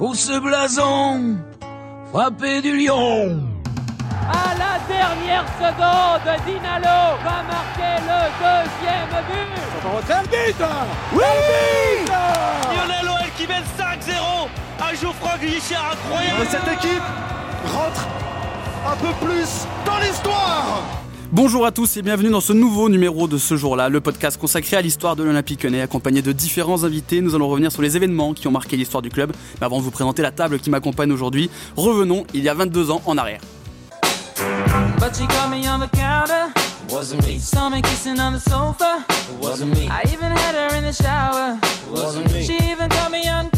pour ce blason frappé du lion. À la dernière seconde, Dinalo va marquer le deuxième but. C'est le but Oui Lionel OL qui mène 5-0 à Geoffroy Guichard, incroyable Cette équipe rentre un peu plus dans l'histoire Bonjour à tous et bienvenue dans ce nouveau numéro de ce jour-là, le podcast consacré à l'histoire de l'Olympique Lyonnais, accompagné de différents invités. Nous allons revenir sur les événements qui ont marqué l'histoire du club. Mais avant de vous présenter la table qui m'accompagne aujourd'hui, revenons il y a 22 ans en arrière. But she got me on the counter. Wasn't me. Saw me kissing on the sofa. Wasn't me. I even had her in the shower. Wasn't me. She even got me on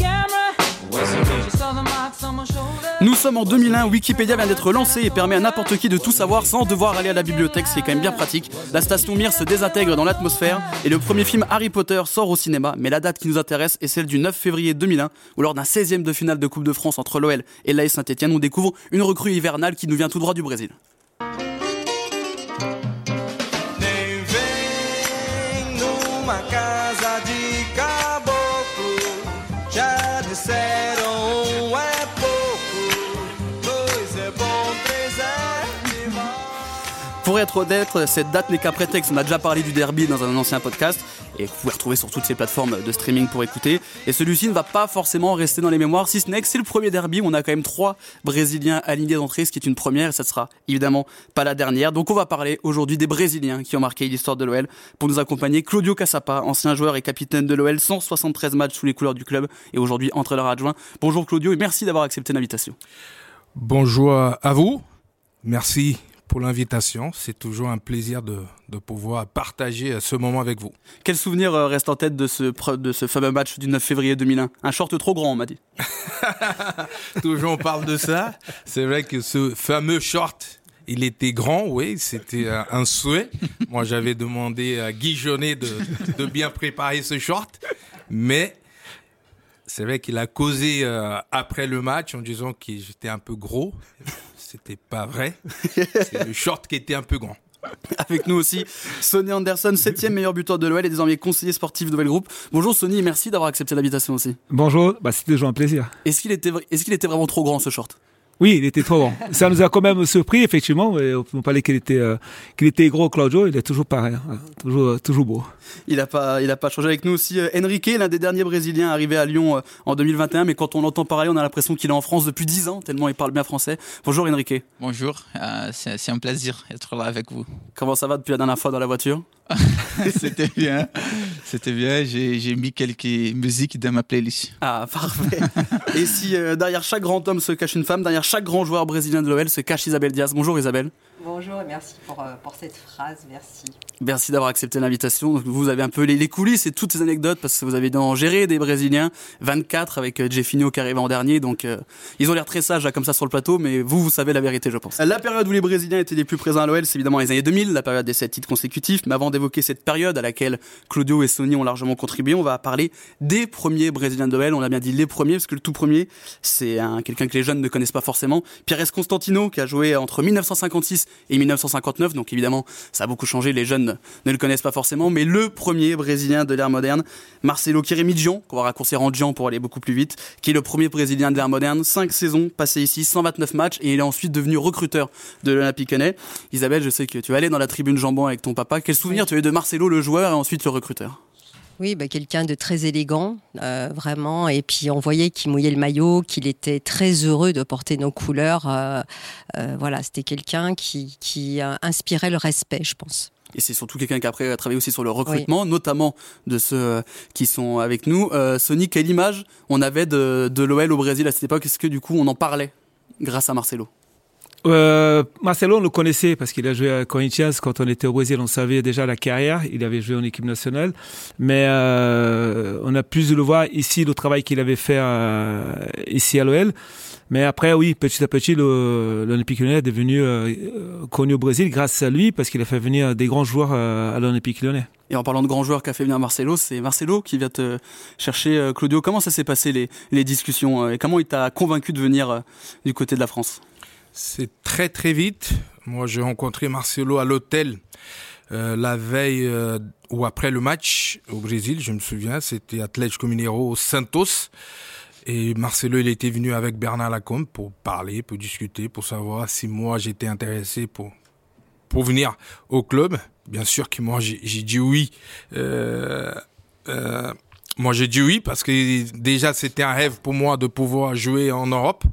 Nous sommes en 2001, Wikipédia vient d'être lancé et permet à n'importe qui de tout savoir sans devoir aller à la bibliothèque, ce qui quand même bien pratique. La station Mir se désintègre dans l'atmosphère et le premier film Harry Potter sort au cinéma, mais la date qui nous intéresse est celle du 9 février 2001, où lors d'un 16e de finale de Coupe de France entre l'OL et l'AS Saint-Etienne, on découvre une recrue hivernale qui nous vient tout droit du Brésil. Pour être honnête, cette date n'est qu'un prétexte. On a déjà parlé du derby dans un ancien podcast et vous pouvez retrouver sur toutes ces plateformes de streaming pour écouter. Et celui-ci ne va pas forcément rester dans les mémoires, si ce n'est que c'est le premier derby on a quand même trois Brésiliens alignés d'entrée, ce qui est une première et ça sera évidemment pas la dernière. Donc on va parler aujourd'hui des Brésiliens qui ont marqué l'histoire de l'OL. Pour nous accompagner, Claudio Cassapa, ancien joueur et capitaine de l'OL, 173 matchs sous les couleurs du club et aujourd'hui entraîneur adjoint. Bonjour Claudio et merci d'avoir accepté l'invitation. Bonjour à vous. Merci pour l'invitation. C'est toujours un plaisir de, de, pouvoir partager ce moment avec vous. Quel souvenir euh, reste en tête de ce, de ce fameux match du 9 février 2001 Un? Short trop grand, on m'a dit. toujours on parle de ça. C'est vrai que ce fameux short, il était grand, oui, c'était un souhait. Moi, j'avais demandé à Guy Jaunet de, de bien préparer ce short, mais c'est vrai qu'il a causé euh, après le match en disant que j'étais un peu gros. C'était pas vrai. C'est le short qui était un peu grand. Avec nous aussi, Sonny Anderson, septième meilleur buteur de l'OL et désormais conseiller sportif de Nouvelle Groupe. Bonjour Sonny, merci d'avoir accepté l'invitation aussi. Bonjour, bah, c'était toujours un plaisir. Est-ce qu'il était, est qu'il était vraiment trop grand ce short? Oui, il était trop grand. Ça nous a quand même surpris, effectivement. On peut parler qu'il était, euh, qu'il était gros, Claudio. Il est toujours pareil, hein. toujours, toujours beau. Il n'a pas, il a pas changé avec nous aussi. Euh, Enrique, l'un des derniers Brésiliens arrivé à Lyon euh, en 2021, mais quand on l'entend parler, on a l'impression qu'il est en France depuis 10 ans, tellement il parle bien français. Bonjour Enrique. Bonjour, euh, c'est un plaisir d'être là avec vous. Comment ça va depuis la dernière fois dans la voiture? C'était bien, c'était bien. J'ai mis quelques musiques dans ma playlist. Ah, parfait. Et si euh, derrière chaque grand homme se cache une femme, derrière chaque grand joueur brésilien de l'OL se cache Isabelle Diaz. Bonjour Isabelle. Bonjour et merci pour, euh, pour cette phrase, merci. Merci d'avoir accepté l'invitation. Vous avez un peu les, les, coulisses et toutes ces anecdotes parce que vous avez en géré des Brésiliens, 24 avec euh, Jeffinho qui arrive en dernier, donc euh, ils ont l'air très sages là, comme ça sur le plateau, mais vous, vous savez la vérité, je pense. La période où les Brésiliens étaient les plus présents à l'OL, c'est évidemment les années 2000, la période des 7 titres consécutifs, mais avant d'évoquer cette période à laquelle Claudio et Sony ont largement contribué, on va parler des premiers Brésiliens de l'OL. On a bien dit les premiers parce que le tout premier, c'est quelqu'un que les jeunes ne connaissent pas forcément, Pires Constantino qui a joué entre 1956 et 1950 donc évidemment ça a beaucoup changé, les jeunes ne le connaissent pas forcément, mais le premier brésilien de l'ère moderne, Marcelo Kiremidjian, qu'on va raccourcir en Dian pour aller beaucoup plus vite, qui est le premier brésilien de l'ère moderne, 5 saisons passées ici, 129 matchs, et il est ensuite devenu recruteur de l'Olympique Lyonnais. Isabelle, je sais que tu allais dans la tribune jambon avec ton papa, quel souvenir oui. tu as eu de Marcelo le joueur et ensuite le recruteur? Oui, bah, quelqu'un de très élégant, euh, vraiment. Et puis on voyait qu'il mouillait le maillot, qu'il était très heureux de porter nos couleurs. Euh, euh, voilà, c'était quelqu'un qui, qui inspirait le respect, je pense. Et c'est surtout quelqu'un qui après a travaillé aussi sur le recrutement, oui. notamment de ceux qui sont avec nous. Sony, quelle image on avait de, de l'OL au Brésil à cette époque? Est-ce que du coup on en parlait grâce à Marcelo? Euh, Marcelo, on le connaissait parce qu'il a joué à Corinthians quand on était au Brésil. On savait déjà la carrière. Il avait joué en équipe nationale, mais euh, on a plus de le voir ici le travail qu'il avait fait euh, ici à l'OL. Mais après, oui, petit à petit, l'Olympique Lyonnais est devenu euh, connu au Brésil grâce à lui parce qu'il a fait venir des grands joueurs à l'Olympique Lyonnais. Et en parlant de grands joueurs qu'a fait venir Marcelo, c'est Marcelo qui vient te chercher, Claudio. Comment ça s'est passé les, les discussions et comment il t'a convaincu de venir du côté de la France? C'est très très vite. Moi, j'ai rencontré Marcelo à l'hôtel euh, la veille euh, ou après le match au Brésil, je me souviens. C'était Atlético Mineiro Santos. Et Marcelo, il était venu avec Bernard Lacombe pour parler, pour discuter, pour savoir si moi j'étais intéressé pour venir au club. Bien sûr que moi j'ai dit oui. Euh, moi j'ai dit oui parce que déjà c'était un rêve pour moi de pouvoir jouer en Europe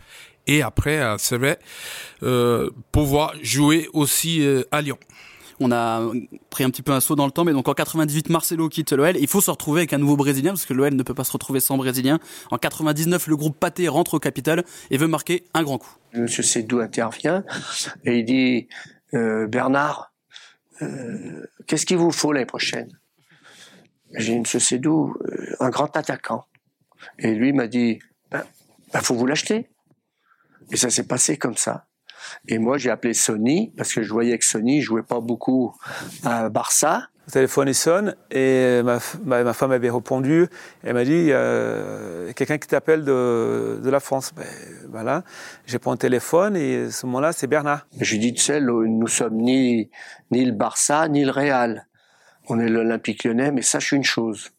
et après euh, c'est vrai euh, pouvoir jouer aussi euh, à Lyon. On a pris un petit peu un saut dans le temps, mais donc en 98, Marcelo quitte l'OL. Il faut se retrouver avec un nouveau Brésilien, parce que l'OL ne peut pas se retrouver sans Brésilien. En 99, le groupe Pathé rentre au capital et veut marquer un grand coup. Monsieur Sédou intervient et il dit euh, Bernard, euh, qu'est-ce qu'il vous faut l'année prochaine? J'ai dit Monsieur Sédou, euh, un grand attaquant. Et lui m'a dit ben, ben, faut vous l'acheter. Et ça s'est passé comme ça. Et moi, j'ai appelé Sony parce que je voyais que Sony jouait pas beaucoup à Barça. Le téléphone sonne et ma, ma, ma, femme avait répondu. Elle m'a dit il y a quelqu'un qui t'appelle de, de, la France. Ben, voilà. J'ai pris un téléphone et à ce moment-là, c'est Bernard. J'ai dit tu sais, nous sommes ni, ni le Barça ni le Real. On est l'Olympique lyonnais, mais sache une chose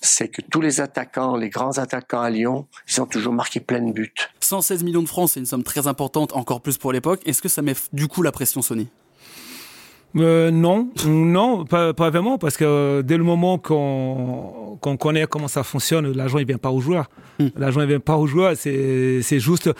c'est que tous les attaquants, les grands attaquants à Lyon, ils ont toujours marqué plein de buts. 116 millions de francs, c'est une somme très importante, encore plus pour l'époque. Est-ce que ça met du coup la pression Sony? Euh, non, non, pas, pas, vraiment, parce que dès le moment qu'on qu connaît comment ça fonctionne, l'argent il vient pas aux joueurs. Mm. L'argent il vient pas aux joueurs, c'est juste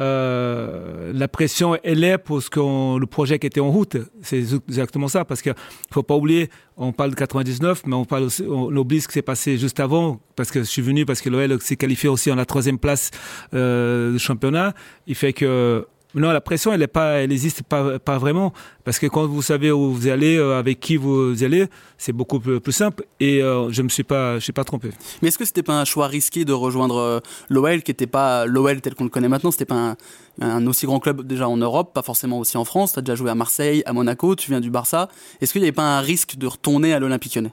euh, la pression elle est pour ce que le projet qui était en route. C'est exactement ça, parce que faut pas oublier, on parle de 99, mais on parle aussi, on oublie ce qui s'est passé juste avant, parce que je suis venu parce que l'OL s'est qualifié aussi en la troisième place euh, du championnat. Il fait que non, la pression, elle est pas, elle n'existe pas, pas vraiment, parce que quand vous savez où vous allez, euh, avec qui vous allez, c'est beaucoup plus, plus, simple. Et euh, je me suis pas, je suis pas trompé. Mais est-ce que c'était pas un choix risqué de rejoindre euh, l'OL, qui n'était pas l'OL tel qu'on le connaît maintenant? C'était pas un, un, aussi grand club déjà en Europe, pas forcément aussi en France. Tu as déjà joué à Marseille, à Monaco, tu viens du Barça. Est-ce qu'il n'y avait pas un risque de retourner à l'Olympique Lyonnais?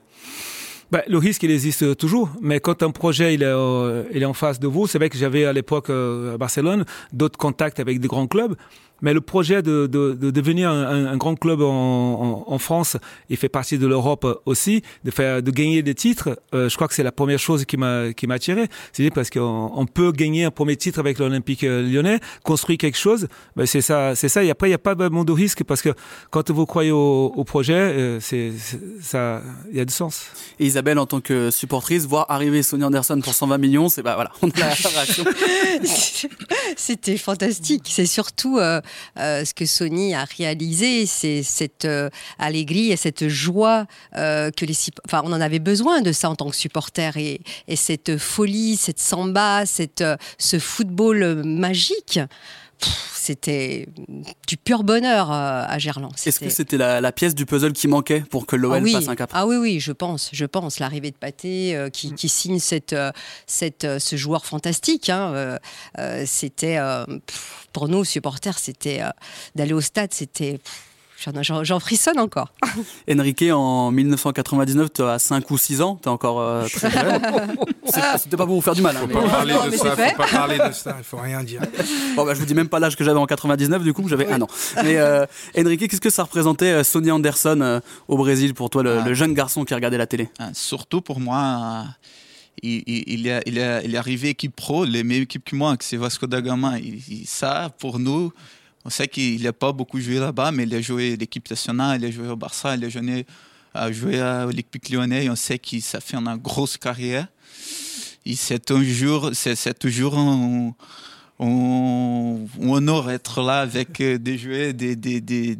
Bah, le risque, il existe toujours, mais quand un projet il est, euh, il est en face de vous, c'est vrai que j'avais à l'époque euh, à Barcelone d'autres contacts avec des grands clubs, mais le projet de, de, de devenir un, un, grand club en, en, en, France, il fait partie de l'Europe aussi, de faire, de gagner des titres. Euh, je crois que c'est la première chose qui m'a qui m'a attiré, c'est parce qu'on on peut gagner un premier titre avec l'Olympique Lyonnais, construire quelque chose. Ben c'est ça, c'est ça. Et après, il n'y a pas vraiment de risque parce que quand vous croyez au, au projet, euh, c'est ça, il y a du sens. Et Isabelle, en tant que supportrice, voir arriver Sonny Anderson pour 120 millions, c'est bah voilà, on a la réaction. C'était fantastique. C'est surtout euh, euh, ce que Sony a réalisé, c'est cette euh, et cette joie euh, que les, enfin, on en avait besoin de ça en tant que supporter et, et cette folie, cette samba, cette, euh, ce football magique c'était du pur bonheur euh, à Gerland. Est-ce que c'était la, la, pièce du puzzle qui manquait pour que l'OL ah oui. passe un cap? Ah oui, oui, je pense, je pense. L'arrivée de Pathé euh, qui, qui, signe cette, euh, cette, ce joueur fantastique, hein, euh, c'était pour nous supporters, c'était d'aller au stade, c'était J'en frissonne encore. Enrique, en 1999, tu as 5 ou 6 ans, tu es encore euh, très jeune. C'était pas pour vous faire du mal. Faut hein, pas mais... parler de ça, faut pas parler de ça, il faut rien dire. Bon, bah, je vous dis même pas l'âge que j'avais en 99, du coup, j'avais oui. un an. Mais euh, Enrique, qu'est-ce que ça représentait euh, Sonny Anderson euh, au Brésil pour toi, le, ah. le, jeune garçon qui regardait la télé? Ah, Surtout pour moi. Il, il, il, est, il, est, il est arrivé équipe pro, les mêmes équipes que moi, que c'est Vasco da Gama. Ça, pour nous, on sait qu'il n'a pas beaucoup joué là-bas, mais il a joué l'équipe nationale, il a joué au Barça, il a joué, a joué à l'Olympique lyonnais. On sait qu'il ça fait une grosse carrière. C'est toujours, c'est toujours un, un, un, honneur d'être là avec des joueurs, des, des, des,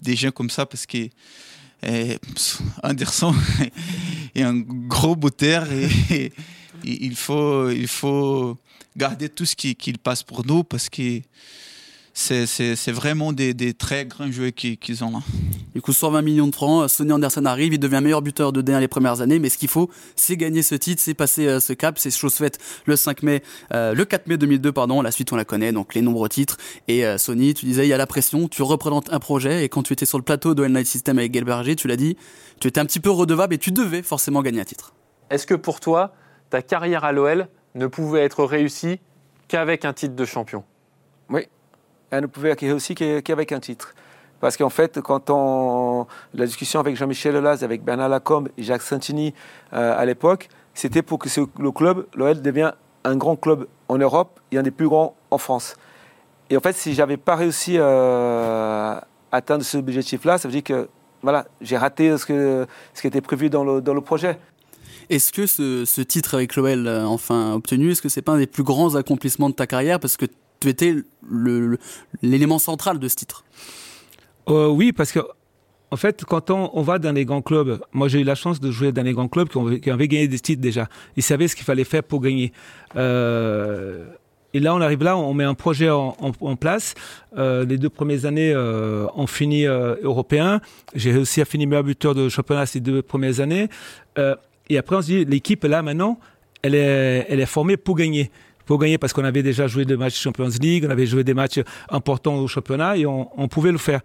des, gens comme ça, parce que eh, Anderson est un gros bouteur et, et, il, faut, il faut garder tout ce qu'il qu passe pour nous parce que c'est vraiment des, des, très grands joueurs qu'ils qu ont là. Du coup, 120 millions de francs, Sonny Anderson arrive, il devient meilleur buteur de D1 les premières années, mais ce qu'il faut, c'est gagner ce titre, c'est passer euh, ce cap, c'est chose faite le 5 mai, euh, le 4 mai 2002, pardon, la suite on la connaît, donc les nombreux titres. Et euh, Sony, tu disais, il y a la pression, tu représentes un projet, et quand tu étais sur le plateau de Night System avec Gelberger, tu l'as dit, tu étais un petit peu redevable et tu devais forcément gagner un titre. Est-ce que pour toi, ta carrière à l'OL ne pouvait être réussie qu'avec un titre de champion? Oui, elle ne pouvait être réussie qu'avec un titre. Parce qu'en fait, quand on. La discussion avec Jean-Michel Lelaz, avec Bernard Lacombe et Jacques Santini euh, à l'époque, c'était pour que le club, l'OL, devienne un grand club en Europe et un des plus grands en France. Et en fait, si j'avais pas réussi euh, à atteindre ce objectif-là, ça veut dire que voilà, j'ai raté ce, que, ce qui était prévu dans le, dans le projet. Est-ce que ce, ce titre avec l'OL euh, enfin obtenu, est-ce que c'est pas un des plus grands accomplissements de ta carrière? Parce que tu étais l'élément central de ce titre Euh, oui, parce que en fait, quand on, va dans les grands clubs, moi j'ai eu la chance de jouer dans les grands clubs qui, avaient gagné des titres déjà. Ils savaient ce qu'il fallait faire pour gagner. Euh, et là, on arrive là, on met un projet en, place. Euh, les deux premières années, on finit européen. J'ai réussi à finir meilleur buteur de championnat ces deux premières années. Et après, on se dit, l'équipe là maintenant, elle est formée pour gagner. Pour gagner parce qu'on avait déjà joué des matchs Champions League, on avait joué des matchs importants au championnat et on, on pouvait le faire.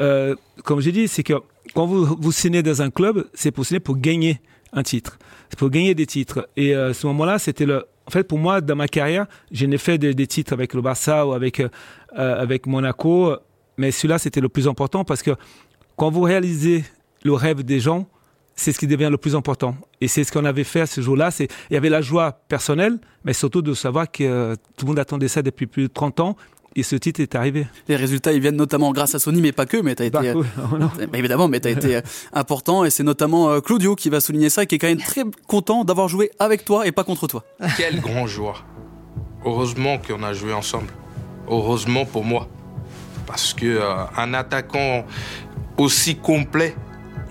Euh, comme j'ai dit, c'est que quand vous, vous signez dans un club, c'est pour signer pour gagner un titre. C'est pour gagner des titres. Et euh, ce moment-là, c'était le. En fait, pour moi, dans ma carrière, je n'ai fait des, des titres avec le Barça ou avec, euh, avec Monaco. Mais celui-là, c'était le plus important parce que quand vous réalisez le rêve des gens, c'est ce qui devient le plus important. Et c'est ce qu'on avait fait ce jour-là. C'est, il y avait la joie personnelle, mais surtout de savoir que euh, tout le monde attendait ça depuis plus de 30 ans. Et ce titre est arrivé. Les résultats, ils viennent notamment grâce à Sony, mais pas que. Mais t'as été, Bah, euh, oh bah, évidemment, mais t'as été euh, important. Et c'est notamment euh, Claudio qui va souligner ça, et qui est quand même très content d'avoir joué avec toi et pas contre toi. Quel grand joueur. Heureusement qu'on a joué ensemble. Heureusement pour moi. Parce que euh, un attaquant aussi complet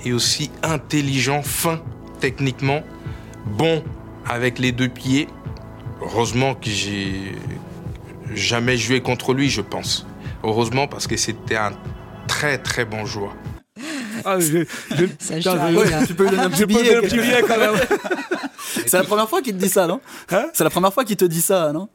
et aussi intelligent, fin techniquement, bon avec les deux pieds, heureusement que j'ai jamais joué contre lui, je pense. Heureusement parce que c'était un très très bon joueur. Ah, je, je, Ça putain, je- là. Tu peux lui donner un petit billet. un petit billet quand même. C'est la première fois qu'il te dit ça, non? Hein? C'est la première fois qu'il te dit ça, non?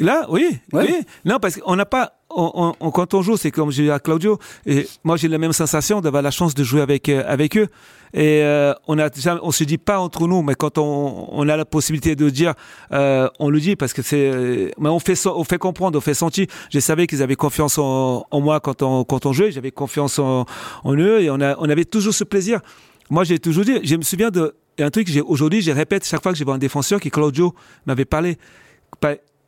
Là, oui, Ouais. oui. Non, parce qu'on n'a pas. On- on- quand on joue, c'est comme j'ai à Claudio. Et moi, j'ai la même sensation d'avoir la chance de jouer avec euh, avec eux. Et euh, on a jamais- on se dit pas entre nous, mais quand on, on a la possibilité de dire, euh, on le dit parce que c'est. euh, Mais on fait on fait comprendre, on fait sentir. Je savais qu'ils avaient confiance en, en moi quand on quand on jouait. J'avais confiance en, en eux et on a on avait toujours ce plaisir. Moi, j'ai toujours dit. Je me souviens de un truc. j'ai- Aujourd'hui, je répète chaque fois que je vois un défenseur qui Claudio m'avait parlé.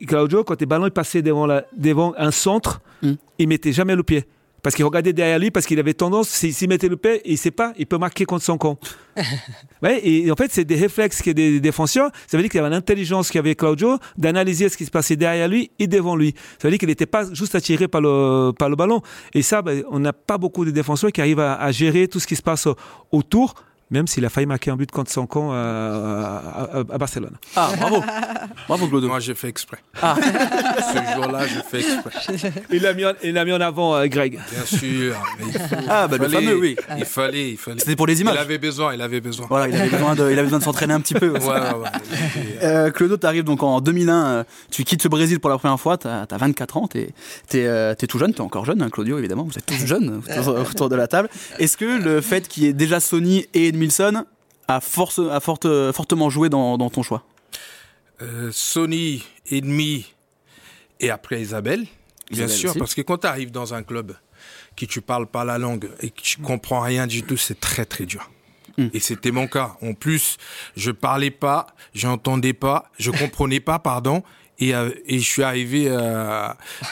Claudio, quand les ballons il passait devant, la, devant un centre, Mm. il mettait jamais le pied. Parce qu'il regardait derrière lui, parce qu'il avait tendance, s'il mettait le pied, il sait pas, il peut marquer contre son camp. ouais, et en fait, c'est des réflexes a des défenseurs. Ça veut dire qu'il y avait une intelligence qu'avait Claudio d'analyser ce qui se passait derrière lui et devant lui. Ça veut dire qu'il n'était pas juste attiré par le, par le ballon. Et ça, ben, on n'a pas beaucoup de défenseurs qui arrivent à, à gérer tout ce qui se passe autour, même s'il a failli marquer un but contre son camp à, à- à- à Barcelone. Ah, bravo. Bravo, Claudio. Moi, j'ai fait exprès. Ah. Ce jour-là, j'ai fait exprès. Il l'a mis, en- il l'a mis en avant, euh, Greg. Bien sûr. mais il faut- Ah, bah, il le fallait- fameux, oui. Il fallait, il fallait. C'était pour les images. Il avait besoin, il avait besoin. Voilà, il avait besoin de, il avait besoin de s'entraîner un petit peu. Ouais, ouais, ouais. Euh, Claudio, t'arrives donc en 2001, euh, tu quittes le Brésil pour la première fois, t'as as 24 ans, t'es es, tout jeune, t'es encore jeune, hein, Claudio évidemment, vous êtes tous jeunes autour, autour de la table. Est-ce que le fait qu'il y ait déjà Sony et Edmilson a, force, a forte, fortement joué dans, dans ton choix Euh, Sony, ennemi, et après Isabelle. Bien Isabelle sûr, aussi. parce que quand tu arrives dans un club qui tu parles pas la langue et que tu comprends rien du tout, c'est très très dur. Mm. Et c'était mon cas. En plus, je parlais pas, j'entendais pas, je comprenais pas, pardon, et, euh, et je suis arrivé euh,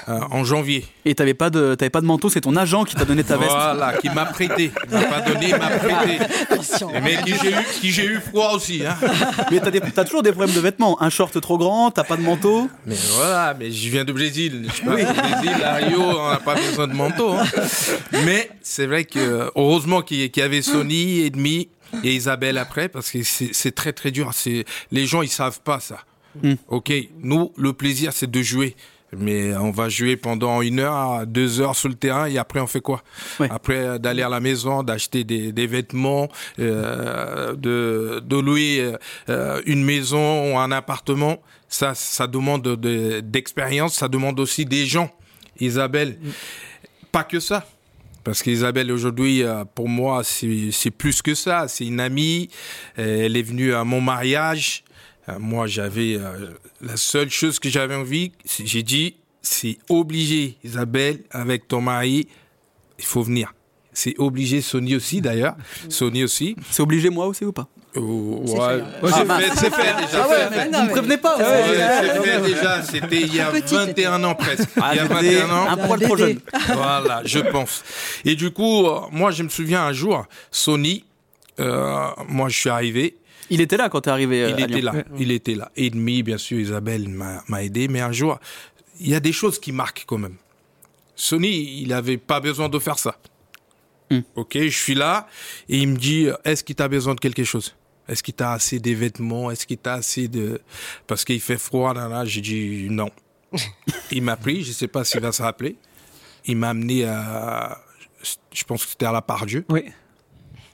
euh, en janvier. Et t'avais pas de, t'avais pas de manteau, c'est ton agent qui t'a donné ta veste. Voilà, qui m'a prêté. Il m'a pas donné, il m'a prêté. Attention. Mais qui j'ai eu, qui j'ai eu froid aussi. Hein. Mais t'as des- t'as toujours des problèmes de vêtements, un short trop grand, t'as pas de manteau. Mais voilà, mais je viens du Brésil. Je du Brésil, à Rio, on n'a pas besoin de manteau. hein. Mais c'est vrai que heureusement qu'il y qu'il y avait Sony et demi et Isabelle après, parce que c'est c'est très très dur. C'est les gens ils savent pas ça. Mm. Ok, nous le plaisir c'est de jouer. Mais on va jouer pendant une heure, deux heures sur le terrain et après on fait quoi? Ouais. Après euh, d'aller à la maison, d'acheter des, des vêtements, euh, de, de louer euh, une maison ou un appartement, ça, ça demande de- d'expérience, ça demande aussi des gens. Isabelle, pas que ça. Parce qu'Isabelle, aujourd'hui, euh, pour moi, c'est plus que ça. C'est une amie. Elle est venue à mon mariage. Euh, Moi, j'avais euh, la seule chose que j'avais envie, c'est- j'ai dit, c'est obligé, Isabelle, avec ton mari, il faut venir. C'est obligé, Sony aussi d'ailleurs. Sony aussi. C'est obligé moi aussi ou pas? Oh, C'est ouais. fait. Ouais, Ah, c'est bah. fait, c'est fait déjà. Ah ouais, c'est mais fait. vous me prévenez pas. Ouais, ouais. c'est fait déjà. C'était il y a Petite, 21 ans presque. Ah, il y a j'étais 21 ans. un poil trop jeune. Voilà, je pense. Et du coup, moi, je me souviens un jour, Sony, euh, moi, je suis arrivé. Il était là quand t'es arrivé. euh, Il à était Lyon. là. Il était là. Et demi, bien sûr, Isabelle m'a aidé. Mais un jour, il y a des choses qui marquent quand même. Sony, il n'avait pas besoin de faire ça. Hmm. Ok, je suis là et il me dit est-ce qu'il t'a besoin de quelque chose? Est-ce qu'il t'a assez des vêtements? Est-ce qu'il t'a assez de parce qu'il fait froid là là J'ai dit non. il m'a pris, je sais pas s'il va se rappeler. Il m'a amené à, je pense que c'était à la Pardieu. Oui.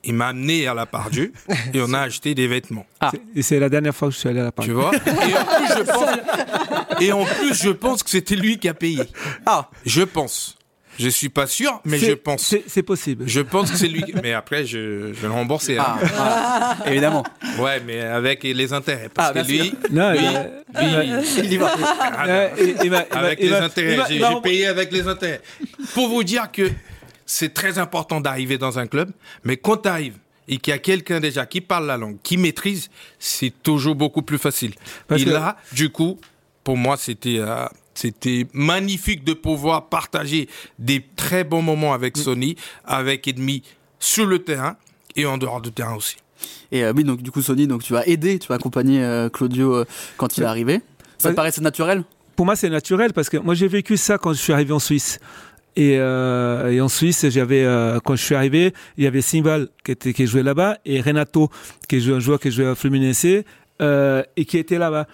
Il m'a amené à la Pardieu et on a acheté des vêtements. C'est- Et c'est la dernière fois que je suis allé à la Paris. Tu vois Et en plus, je pense, et en plus, je pense que c'était lui qui a payé. Ah, Je pense. Je suis pas sûr, mais je pense. C'est possible. Je pense que c'est lui. qui- Mais après, je, je vais le rembourser. hein. ah, ah, évidemment. Ouais, mais avec les intérêts. Parce Ah, que lui. Non, lui, euh, lui, Il y va. ah, euh, il- il m'a- il m'a- avec il les m'a- intérêts. il m'a- J'ai il m'a- j'ai payé avec les intérêts. Pour vous dire que c'est très important d'arriver dans un club, mais quand tu arrives et qu'il y a quelqu'un déjà qui parle la langue, qui maîtrise, c'est toujours beaucoup plus facile. Parce et que- là, du coup, pour moi, c'était euh, c'était magnifique de pouvoir partager des très bons moments avec Mm. Sony, avec Edmi sur le terrain et en dehors du terrain aussi. Et euh, oui, donc du coup, Sony, donc tu vas aider, tu vas accompagner euh, Claudio euh, quand il est arrivé. Ça te paraissait naturel? Pour moi, c'est naturel parce que moi, j'ai vécu ça quand je suis arrivé en Suisse. Et, euh, et en Suisse, j'avais euh, quand je suis arrivé, il y avait Simbal qui était qui jouait là-bas et Renato qui est un joueur qui jouait à Fluminense euh, et qui était là-bas.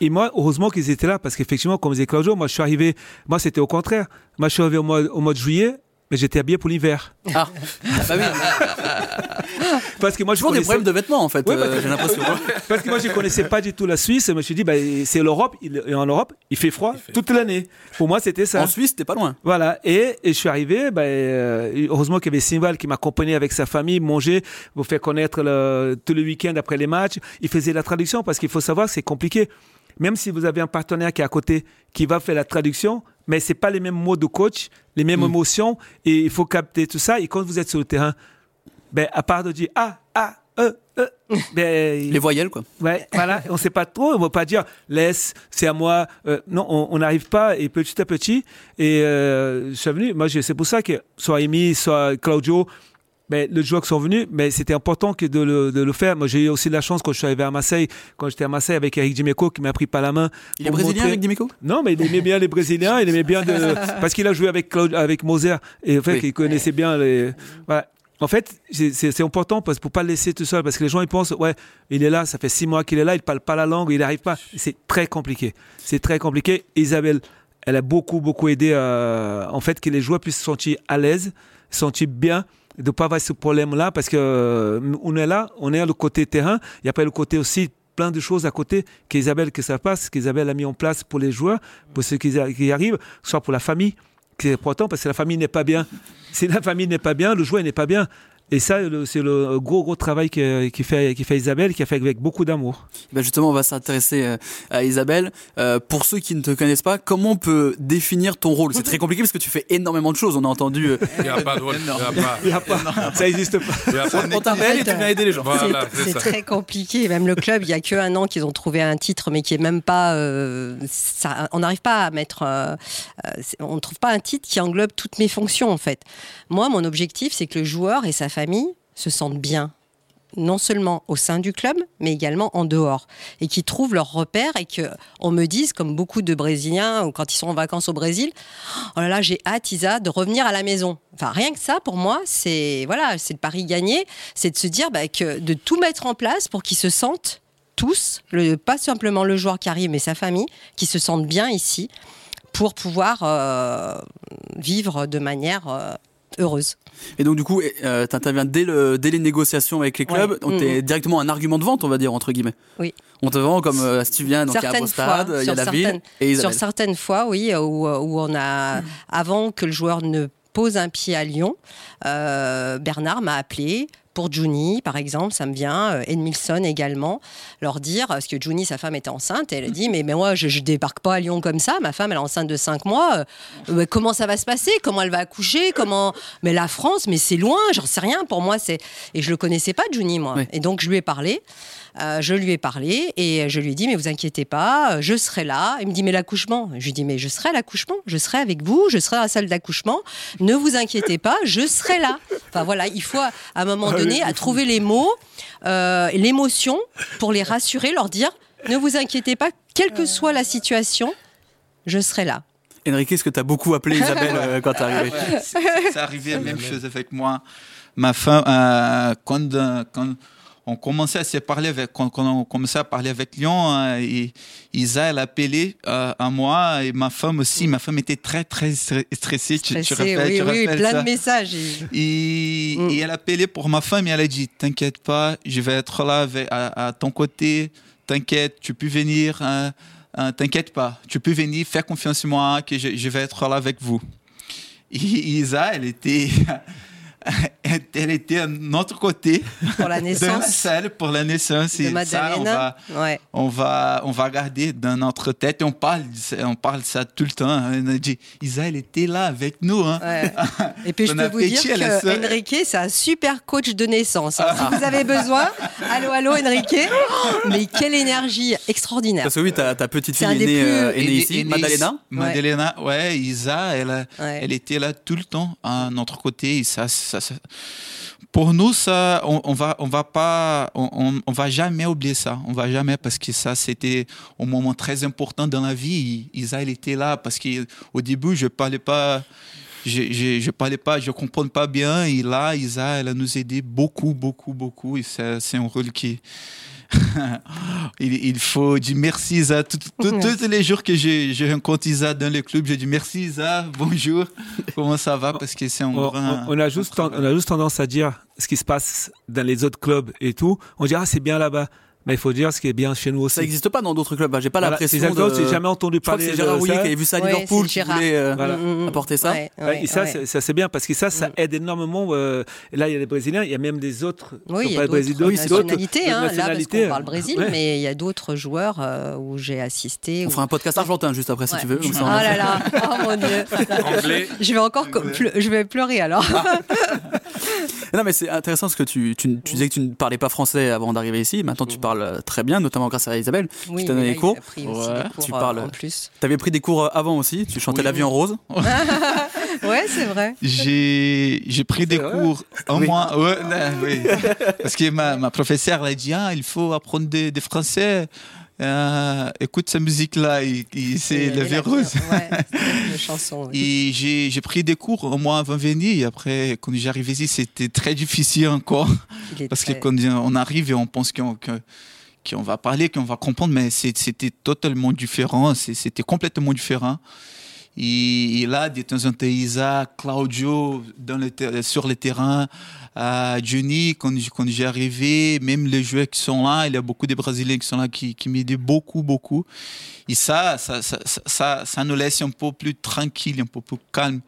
Et moi, heureusement qu'ils étaient là parce qu'effectivement, comme disait Claudio, moi je suis arrivé, moi c'était au contraire. Moi je suis arrivé au mois, au mois de juillet, mais j'étais habillé pour l'hiver. Ah, bah oui. Parce que moi je Toujours des problèmes de vêtements en fait, Ouais, euh, parce que- j'ai l'impression. Parce que moi, je connaissais pas du tout la Suisse. Je me suis dit, bah, c'est l'Europe. Il- Et en Europe, il fait froid toute l'année. Pour moi, c'était ça. En Suisse, t'es pas loin. Voilà. Et, et je suis arrivé. bah, euh, heureusement qu'il y avait Simbal qui m'accompagnait avec sa famille, manger, vous faire connaître le, tout le week-end après les matchs. Il faisait la traduction parce qu'il faut savoir que c'est compliqué. Même si vous avez un partenaire qui est à côté, qui va faire la traduction, mais c'est pas les mêmes mots de coach, les mêmes émotions, et il faut capter tout ça. Et quand vous êtes sur le terrain, ben, à part de dire ah, ah, euh, euh, ben, Les voyelles, quoi. Ouais, voilà, on sait pas trop, on va pas dire laisse, c'est à moi. Euh, non, on n'arrive pas et petit à petit. Et euh, je suis venu, moi c'est pour ça que soit Amy, soit Claudio, ben, les joueurs qui sont venus, mais c'était important que de le, de le faire. Moi j'ai eu aussi la chance quand je suis arrivé à Marseille, quand j'étais à Marseille avec Eric Dimeco qui m'a pris par la main. Il est brésilien, montrer- Eric Dimeco? Non, mais il aimait bien les Brésiliens, il aimait bien de parce qu'il a joué avec Claude, avec Moser et en fait Oui. il connaissait bien les. Voilà. En fait, c'est important parce pour pas le laisser tout seul parce que les gens ils pensent ouais il est là, ça fait six mois qu'il est là, il parle pas la langue, il n'arrive pas. C'est très compliqué. C'est très compliqué. Isabelle, elle a beaucoup beaucoup aidé euh, en fait que les joueurs puissent se sentir à l'aise, se sentir bien de pas avoir ce problème là parce que euh, on est là, on est à le côté terrain, il y a pas le côté aussi plein de choses à côté qu'Isabelle que ça passe, qu'Isabelle a mis en place pour les joueurs, pour ceux qui, qui arrivent, soit pour la famille, qui est important parce que la famille n'est pas bien. Si la famille n'est pas bien, le joueur n'est pas bien. Et ça, c'est le gros gros travail qui fait qui fait Isabelle, qui a fait avec beaucoup d'amour. Ben justement, on va s'intéresser euh, à Isabelle. Euh, pour ceux qui ne te connaissent pas, comment on peut définir ton rôle? C'est très compliqué parce que tu fais énormément de choses. On a entendu. euh, Il n'y a pas de rôle. Il y a pas. Il y a pas, ça n'existe pas. il y a pas. on t'appelle et tu viens aider les gens. Voilà, C'est très compliqué. Même le club, il y a que un an qu'ils ont trouvé un titre, mais qui est même pas. euh, ça, on n'arrive pas à mettre. euh, on ne trouve pas un titre qui englobe toutes mes fonctions en fait. Moi, mon objectif, c'est que le joueur et sa se sentent bien. Non seulement au sein du club, mais également en dehors. Et qu'ils trouvent leurs repères et qu'on me dise, comme beaucoup de Brésiliens, ou quand ils sont en vacances au Brésil, oh là là, j'ai hâte, Isa, de revenir à la maison. Enfin, rien que ça, pour moi, c'est voilà, c'est le pari gagné, c'est de se dire bah, que de tout mettre en place pour qu'ils se sentent tous, pas simplement le joueur qui arrive, mais sa famille, qui se sentent bien ici pour pouvoir euh, vivre de manière euh, heureuse. Et donc du coup, euh, t'interviens dès, le, dès les négociations avec les clubs. Ouais. Donc t'es Mhm. directement un argument de vente, on va dire entre guillemets. Oui. On te vend comme euh, si tu viens, donc il y a stade, il y a la ville sur certaines fois, oui, où, où on a, avant que le joueur ne pose un pied à Lyon, euh, Bernard m'a appelé pour Juni, par exemple, ça me vient, euh, Edmilson également, leur dire, parce que Juni, sa femme était enceinte, et elle a dit, mais, mais moi, je, je débarque pas à Lyon comme ça, ma femme, elle est enceinte de 5 mois, euh, comment ça va se passer? Comment elle va accoucher? Comment? Mais la France, mais c'est loin, j'en sais rien, pour moi, c'est... Et je le connaissais pas, Juni, moi. Et donc, je lui ai parlé. Euh, je lui ai parlé et je lui ai dit, mais vous inquiétez pas, je serai là. Il me dit, mais l'accouchement? Je lui dis, mais je serai à l'accouchement, je serai avec vous, je serai à la salle d'accouchement. Ne vous inquiétez pas, je serai là. Enfin voilà, il faut à un moment Ah oui, donné à trouver les mots, euh, l'émotion pour les rassurer, leur dire, ne vous inquiétez pas, quelle que soit la situation, je serai là. Enrique, est-ce que tu as beaucoup appelé Isabelle euh, quand t'es arrivé Ouais, c'est- arrivé la même chose avec moi. Ma femme, euh, quand, quand on commençait à se parler avec, quand, on commençait à parler avec Lyon, et Isa, elle appelait euh, à moi et ma femme aussi. Ma femme était très, très stre- stressée. Tu- tu, rappelles- oui, tu oui, rappelles plein ça? de messages. et, et elle a appelé pour ma femme et elle a dit T'inquiète pas, je vais être là avec- à, à ton côté. T'inquiète, tu peux venir. hein, hein, T'inquiète pas, tu peux venir. Fais confiance en moi que je, je vais être là avec vous. Et Isa, elle était. Elle était à notre côté. Pour la naissance. salle pour la naissance. De Et ça, on Madalena. va, Ouais. on va, on va garder dans notre tête et on parle, on parle ça tout le temps. hein. On a dit, Isa, elle était là avec nous. Hein. Ouais. Et puis je peux vous dire que. Enrique, c'est un super coach de naissance. hein. Ah. Si vous avez besoin, allô, allô, Enrique. Mais quelle énergie extraordinaire. Parce que oui, ta, ta petite fille est née, plus- euh, est née Et- ici, Madalena. Madalena, ouais, Isa, elle, elle était là tout le temps à notre côté. Et ça, ça- pour nous, ça, on, on va, on va pas, on, va jamais oublier ça. On va jamais parce que ça, c'était un moment très important dans la vie. Isa, elle était là parce que au début, je parlais pas. Je, je, je parlais pas, je comprenais pas bien. Et là, a nous aidé beaucoup, beaucoup, beaucoup. Et c'est un rôle qui, il, il faut dire merci Isa. Tout- tout- Tous les jours que je, je rencontre Isa dans le club, je dis merci Isa, bonjour, comment ça va? Parce que c'est un On, grand. on- on a juste on a juste tendance à dire ce qui se passe dans les autres clubs et tout. On dit ah c'est bien là-bas, mais il faut dire ce qui est bien chez nous aussi. Ça n'existe pas dans d'autres clubs. Bah, J'ai pas Voilà, l'impression. exactement, de... j'ai jamais entendu Je crois que parler c'est Gérard de Rouillet qui avait vu ça à Ouais, Liverpool, qui voulait euh, Voilà. apporter ça. Ouais, Ouais, ouais, et ça, ouais. c'est- ça c'est bien parce que ça, ça aide énormément. euh, et là, il y a les Brésiliens, il y a même des autres. Oui, il y a d'autres nationalités. Hein, là, parce qu'on parle Brésil, Ouais. mais il y a d'autres joueurs euh, où j'ai assisté. On où- fera un podcast argentin juste après si tu veux. Ah là là, oh mon dieu. Anglais. Je vais encore je vais pleurer alors. Non, mais c'est intéressant parce que tu disais que tu ne parlais pas français avant d'arriver ici. Maintenant, tu parles euh, très bien, notamment grâce à Isabelle. Oui, qui t'a donné des cours. il a pris aussi des cours, tu euh, parles. en plus. Tu avais pris des cours euh, avant aussi. Tu chantais La vie en rose. ouais, c'est vrai. J'ai j'ai pris des cours en Oui. moi. Ouais, non, oui. Parce que ma, ma professeure elle a dit ah, il faut apprendre des, des français. Euh, écoute cette musique-là, c'est le virus. Ouais, c'est une chanson. oui. Et j'ai pris des cours au mois avant venir. Et après, quand j'arrive ici, c'était très difficile encore. Parce très- que quand on arrive et on pense qu'on qu'on va parler, qu'on va comprendre, mais c'était totalement différent. C'était complètement différent. Et, et là, de temps en temps, Isa, Claudio sur le terrain, euh, Johnny, quand, quand j'ai arrivé, même les joueurs qui sont là, il y a beaucoup de Brésiliens qui sont là qui, m'aident beaucoup, beaucoup. Et ça, ça, ça, ça nous laisse un peu plus tranquille, un peu plus calme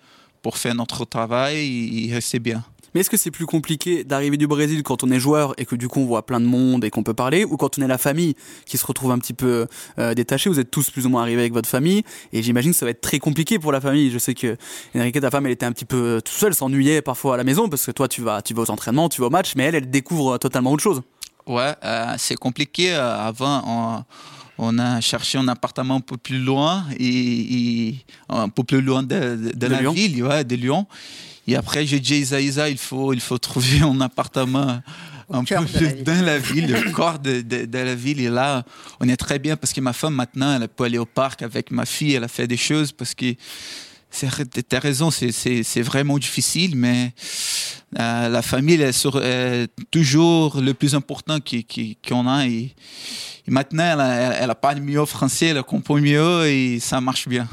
pour faire notre travail et, et rester bien. Mais est-ce que c'est plus compliqué d'arriver du Brésil quand on est joueur et que du coup on voit plein de monde et qu'on peut parler ou quand on est la famille qui se retrouve un petit peu euh, détachée Vous êtes tous plus ou moins arrivés avec votre famille et j'imagine que ça va être très compliqué pour la famille. Je sais que Enrique, ta femme, elle était un petit peu toute seule, s'ennuyait parfois à la maison parce que toi tu vas, tu vas aux entraînements, tu vas au match, mais elle, elle découvre totalement autre chose. Ouais, euh, c'est compliqué. Euh, Avant, on, on a cherché un appartement un peu plus loin et, et un peu plus loin de, de- de De la Lyon. ville, ouais, de Lyon. Et après, j'ai dit Isa, Isa, il faut, il faut trouver un appartement un peu plus dans la ville, au corps de, de- de la ville. Et là, on est très bien parce que ma femme, maintenant, elle peut aller au parc avec ma fille, elle a fait des choses parce que T'as raison, c'est- vraiment difficile, mais euh, la famille est est toujours le plus important qu'on a. maintenant, elle a, elle a parle mieux français, elle comprend mieux et ça marche bien.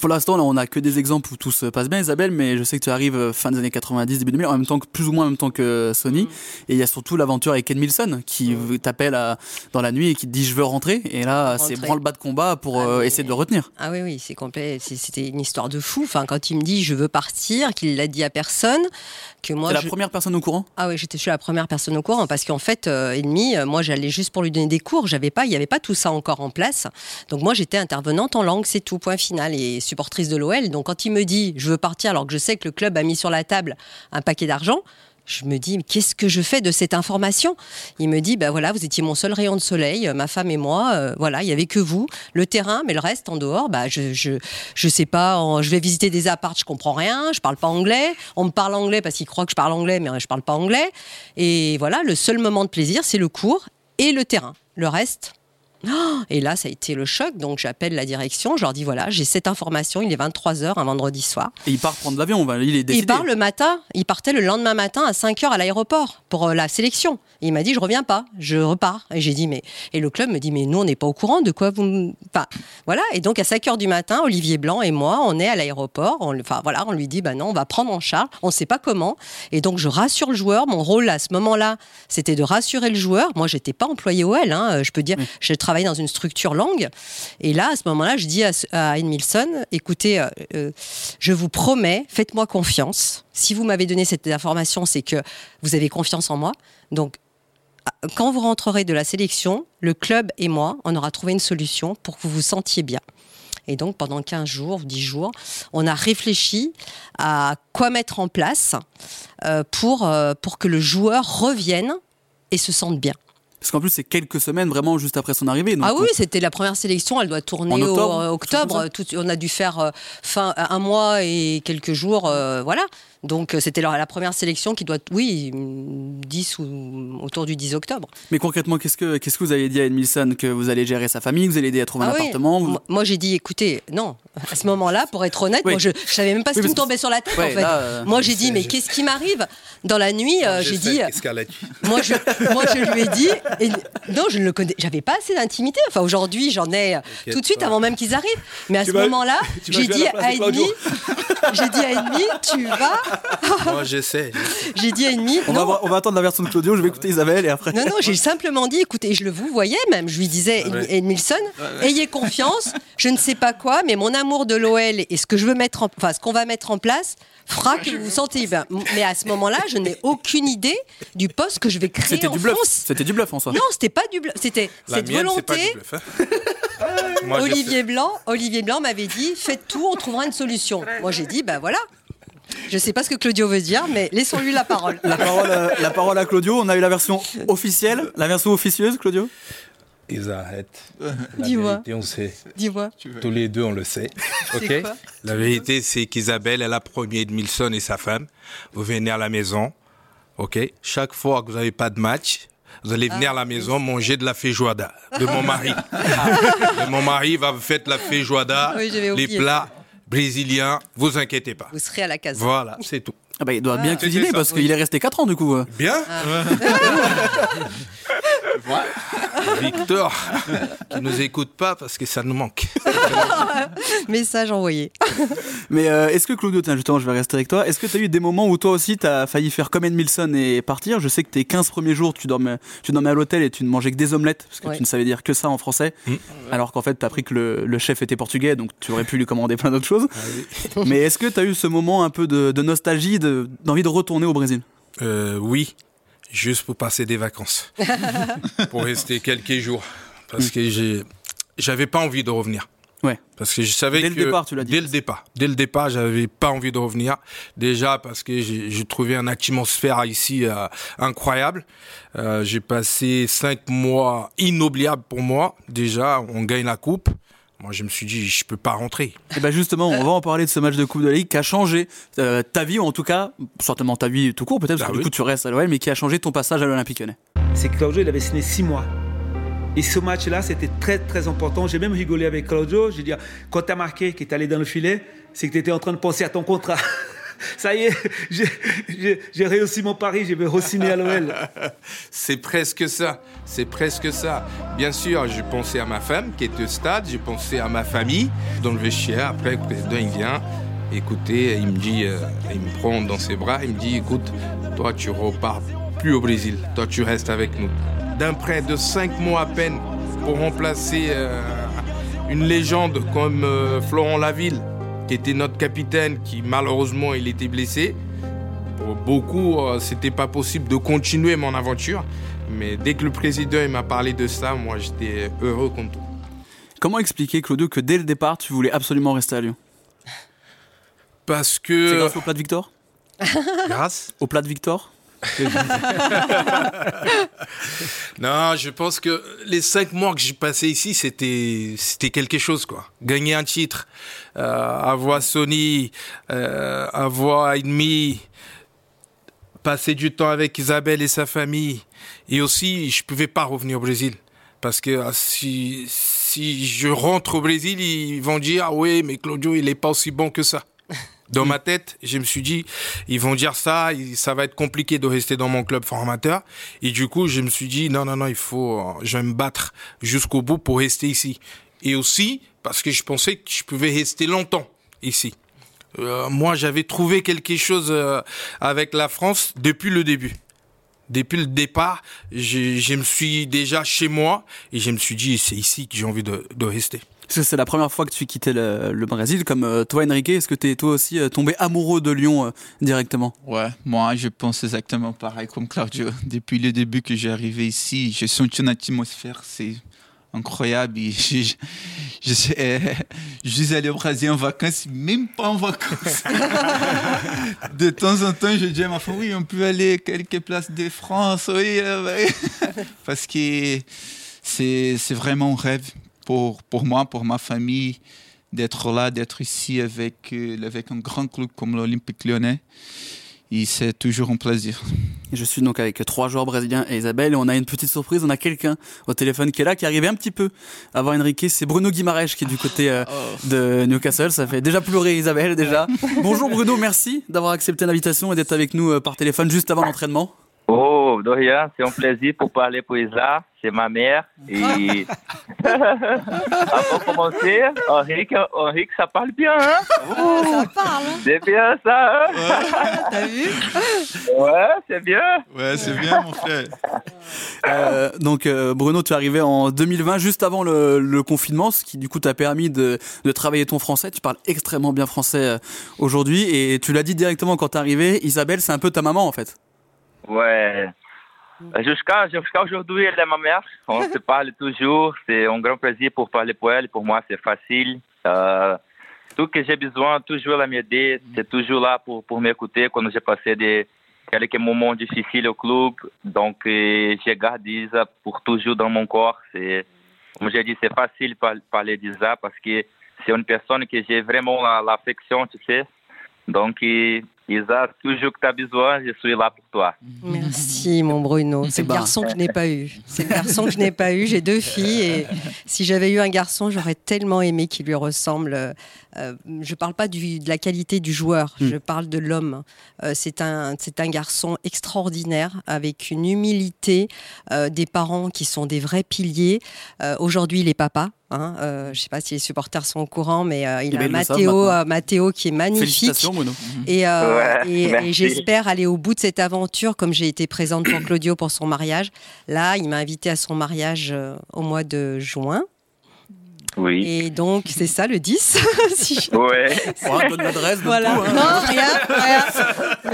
Pour l'instant, là, on a que des exemples où tout se passe bien, Isabelle, mais je sais que tu arrives euh, fin des années 90, début 2000, en même temps que, plus ou moins en même temps que Sony. Et il y a surtout l'aventure avec Ken Milson, qui v- t'appelle dans la nuit et qui te dit je veux rentrer. Et là, c'est branle-bas de combat pour euh, essayer de le retenir. Ah oui, oui, c'est complet. C'était une histoire de fou. Enfin, quand il me dit je veux partir, qu'il l'a dit à personne, que moi. La je- première personne au courant? Ah oui, j'étais la première personne au courant parce qu'en fait, euh, ennemi, euh, moi j'allais juste pour lui donner des cours. J'avais pas, il y avait pas tout ça encore en place. Donc moi j'étais intervenante en langue, c'est tout, point final, et supportrice de l'OL. Donc quand il me dit je veux partir alors que je sais que le club a mis sur la table un paquet d'argent. Je me dis, qu'est-ce que je fais de cette information? Il me dit, ben voilà, vous étiez mon seul rayon de soleil, euh, ma femme et moi, euh, voilà, il y avait que vous, le terrain, mais le reste en dehors, bah je je je sais pas, je vais visiter des apparts, je comprends rien, je parle pas anglais, on me parle anglais parce qu'ils croient que je parle anglais, mais je parle pas anglais, et voilà, le seul moment de plaisir, c'est le cours et le terrain. Le reste. Et là, ça a été le choc. Donc, j'appelle la direction. Je leur dis voilà, j'ai cette information. Il est 23h un vendredi soir. Et il part prendre l'avion, il est décidé. Il part le matin, il partait le lendemain matin à 5 heures à l'aéroport pour euh, la sélection. Et il m'a dit je reviens pas, je repars. Et j'ai dit mais et le club me dit mais nous on n'est pas au courant de quoi vous enfin voilà et donc à 5 heures du matin Olivier Blanc et moi on est à l'aéroport, on, enfin voilà, on lui dit bah non, on va prendre en charge, on sait pas comment et donc je rassure le joueur, mon rôle à ce moment-là, c'était de rassurer le joueur. Moi j'étais pas employé OL hein, je peux dire je travaillais dans une structure langue et là à ce moment-là, je dis à, à Edmilson écoutez euh, euh, je vous promets, faites-moi confiance. Si vous m'avez donné cette information, c'est que vous avez confiance en moi. Donc, quand vous rentrerez de la sélection, le club et moi, on aura trouvé une solution pour que vous vous sentiez bien. Et donc, pendant 15 jours, 10 jours, on a réfléchi à quoi mettre en place euh, pour, pour que le joueur revienne et se sente bien. Parce qu'en plus, c'est quelques semaines vraiment juste après son arrivée. donc ah oui, c'était la première sélection. Elle doit tourner En octobre, au euh, octobre. Tout- on a dû faire euh, fin un mois et quelques jours, euh, voilà. Donc euh, c'était la, la première sélection qui doit, oui, 10 ou autour du 10 octobre. Mais concrètement, qu'est-ce que, qu'est-ce que vous avez dit à Edmilson Que vous allez gérer sa famille, que vous allez aider à trouver un Ah oui. appartement vous- Moi, j'ai dit, écoutez, non. À ce moment-là, pour être honnête, Oui. moi je, je savais même pas ce Oui, qui me tombait sur la tête. Ouais, en fait. là, euh, moi j'ai dit, mais qu'est-ce qui m'arrive Dans la nuit, euh, j'ai dit. Qu'est-ce qu'elle a dit Moi je, moi, je lui ai dit, et non, je ne le connais, j'avais pas assez d'intimité. Enfin, aujourd'hui, j'en ai euh, tout de suite pas. avant même qu'ils arrivent. Mais à Tu ce moment-là, j'ai dit à. Ennemi, j'ai dit à Ennemi, tu vas. Moi, j'essaie. J'ai dit à Ennemi, on, va non. voir- on va attendre la version de Claudio, je vais écouter Isabelle et après. Non, non, j'ai simplement dit, écoutez, je le vous voyais même, je lui disais, Ouais. Edmilson, ayez confiance, je ne sais pas quoi, mais mon amour de l'OL et ce que je veux mettre en, enfin, ce qu'on va mettre en place fera que vous vous sentez bien. Mais à ce moment-là, je n'ai aucune idée du poste que je vais créer C'était en du bluff. France. C'était du bluff en soi. Non, c'était pas du bluff, c'était La cette mienne, c'est pas volonté. du bluff. hein. Moi, Olivier Blanc, Olivier Blanc m'avait dit, faites tout, on trouvera une solution. Moi, j'ai dit, ben voilà. Je sais pas ce que Claudio veut dire, mais laissons-lui la parole. La parole, à- la parole à Claudio. On a eu la version officielle, la version officieuse, Claudio. Ils arrêtent. La Dis-moi. vérité, on sait. Dis-moi. Tous les deux, on le sait. Ok. quoi La vérité, c'est qu'Isabelle, elle a promis Edmilson et sa femme. Vous venez à la maison. Ok. Chaque fois que vous n'avez pas de match, vous allez venir à la maison manger de la feijoada de mon mari. Et mon mari va vous faire de la feijoada, Oui, les plats brésiliens. Vous inquiétez pas. Vous serez à la case. Voilà, c'est tout. Ah bah, il doit bien Ah. cuisiner C'était ça, parce oui. qu'il est resté 4 ans du coup. euh. Victor, qui nous écoute pas parce que ça nous manque. Message envoyé. Mais euh, est-ce que Claudio, tiens, justement, je vais rester avec toi. Est-ce que tu as eu des moments où toi aussi tu as failli faire comme Edmilson et partir? Je sais que tes 15 premiers jours, tu dormais, tu dormais à l'hôtel et tu ne mangeais que des omelettes parce que Ouais. tu ne savais dire que ça en français. Mm. Alors qu'en fait, tu as appris que le, le chef était portugais donc tu aurais pu lui commander plein d'autres choses. Ah Mais est-ce que tu as eu ce moment un peu de, de nostalgie, de- d'envie de retourner au Brésil? Euh, oui, juste pour passer des vacances, pour rester quelques jours, parce que j'ai, j'avais pas envie de revenir. Ouais. Parce que je savais Dès que le départ, tu l'as dit. dès le départ, dès le départ, j'avais pas envie de revenir. Déjà parce que j'ai j'ai trouvé une atmosphère ici euh, incroyable. Euh, j'ai passé cinq mois inoubliables pour moi. Déjà, on gagne la coupe. Moi, je me suis dit, je peux pas rentrer. Et ben justement, on va en parler de ce match de Coupe de la Ligue qui a changé euh, ta vie, ou en tout cas, certainement ta vie tout court peut-être, parce Ah que du coup tu restes à l'OL, mais qui a changé ton passage à l'Olympique Lyonnais. c'est que Claudio, il avait signé six mois. Et ce match-là, c'était très, très important. J'ai même rigolé avec Claudio. J'ai dit, quand tu as marqué, que tu allé dans le filet, c'est que tu étais en train de penser à ton contrat. Ça y est, j'ai- réussi mon pari, je vais re-signer à l'OL. C'est presque ça. C'est presque ça. Bien sûr, je pensais à ma femme qui est au stade, j'ai pensé à ma famille dans le. Après, le il vient, écoutez, il me dit, euh, il me prend dans ses bras, il me dit, écoute, toi, tu repars plus au Brésil. Toi, tu restes avec nous. D'un prêt de cinq mois à peine pour remplacer euh, une légende comme euh, Florent Laville, qui était notre capitaine, qui malheureusement, il était blessé. Pour beaucoup, euh, c'était pas possible de continuer mon aventure. Mais dès que le président il m'a parlé de ça, moi j'étais heureux comme tout. Comment expliquer, Claudio, que dès le départ, tu voulais absolument rester à Lyon? Parce C'est que. grâce au plat de Victor? Grâce? Au plat de Victor? Non, je pense que les cinq mois que j'ai passé ici, c'était c'était quelque chose quoi. Gagner un titre, euh, avoir Sony, euh, avoir Ennemi, passer du temps avec Isabelle et sa famille, et aussi je pouvais pas revenir au Brésil parce que euh, si si je rentre au Brésil, ils vont dire ah oui mais Claudio il est pas aussi bon que ça. Dans ma tête, je me suis dit, ils vont dire ça, ça va être compliqué de rester dans mon club formateur. Et du coup, je me suis dit, non, non, non, il faut, euh, je vais me battre jusqu'au bout pour rester ici. Et aussi, parce que je pensais que je pouvais rester longtemps ici. Euh, moi, j'avais trouvé quelque chose euh, avec la France depuis le début. Depuis le départ, je, je me suis déjà chez moi et je me suis dit, c'est ici que j'ai envie de, de rester. C'est la première fois que tu quittais le, Brésil, comme euh, toi, Enrique. Est-ce que tu es toi aussi euh, tombé amoureux de Lyon euh, directement? Ouais, moi je pense exactement pareil comme Claudio. Depuis le début que j'ai arrivé ici, j'ai senti une atmosphère, c'est incroyable. Et je, je, suis- allé au Brésil en vacances, même pas en vacances. de temps en temps, je dis à ma femme, oui, on peut aller quelques places de France, oui. Parce que c'est vraiment un rêve pour, pour moi, pour ma famille, d'être là, d'être ici avec, euh, avec un grand club comme l'Olympique lyonnais. Et c'est toujours un plaisir. Je suis donc avec trois joueurs brésiliens et Isabelle et on a une petite surprise, on a quelqu'un au téléphone qui est là, qui est arrivé un petit peu avant Enrique, c'est Bruno Guimaraes qui est du côté euh, de Newcastle, ça fait déjà pleurer Isabelle déjà. Bonjour Bruno, merci d'avoir accepté l'invitation et d'être avec nous euh, par téléphone juste avant l'entraînement. Oh, Dorian, c'est un plaisir pour parler pour Isa, c'est ma mère. Et avant de commencer, Henrique, Henrique, ça parle bien, hein? Ça parle. C'est bien ça, hein? T'as vu? Ouais, c'est bien. Ouais, c'est bien mon frère. Euh, donc euh, Bruno, tu es arrivé en 2020, juste avant le, le confinement, ce qui du coup t'a permis de, de travailler ton français. Tu parles extrêmement bien français euh, aujourd'hui et tu l'as dit directement quand t'es arrivé, Isabelle, c'est un peu ta maman en fait. Ouais. Jusqu'à jusqu'à aujourd'hui, elle est ma mère. On se parle toujours. C'est un grand plaisir pour parler pour elle. Pour moi, c'est facile. Euh, tout que j'ai besoin, toujours elle m'aider. C'est toujours là pour, pour m'écouter quand j'ai passé des quelques moments difficiles au club. Donc, euh, je garde Isa pour toujours dans mon corps. Comme j'ai dit, c'est facile par, parler d'Isa parce que c'est une personne que j'ai vraiment la- l'affection, tu sais. Donc, euh, Isa, toujours que tu as besoin, je suis là pour toi. Merci, mon Bruno. C'est le garçon que je n'ai pas eu. C'est le garçon que je n'ai pas eu. J'ai deux filles et si j'avais eu un garçon, j'aurais tellement aimé qu'il lui ressemble. Euh, je ne parle pas du- de la qualité du joueur, Hmm. je parle de l'homme. Euh, c'est un, garçon extraordinaire avec une humilité, euh, des parents qui sont des vrais piliers. Euh, Aujourd'hui, il est papa. hein. Euh, je ne sais pas si les supporters sont au courant, mais euh, il Eh a ben, Mathéo, euh, Mathéo qui est magnifique. Félicitations Bruno. Et, euh, Ouais, et- j'espère aller au bout de cette aventure, comme j'ai été présente pour Claudio pour son mariage. Là, il m'a invité à son mariage euh, au mois de juin. Oui. Et donc, c'est ça le 10 si je- Ouais. Ouais, donne l'adresse, donne Voilà. tout, hein. Non, rien, rien.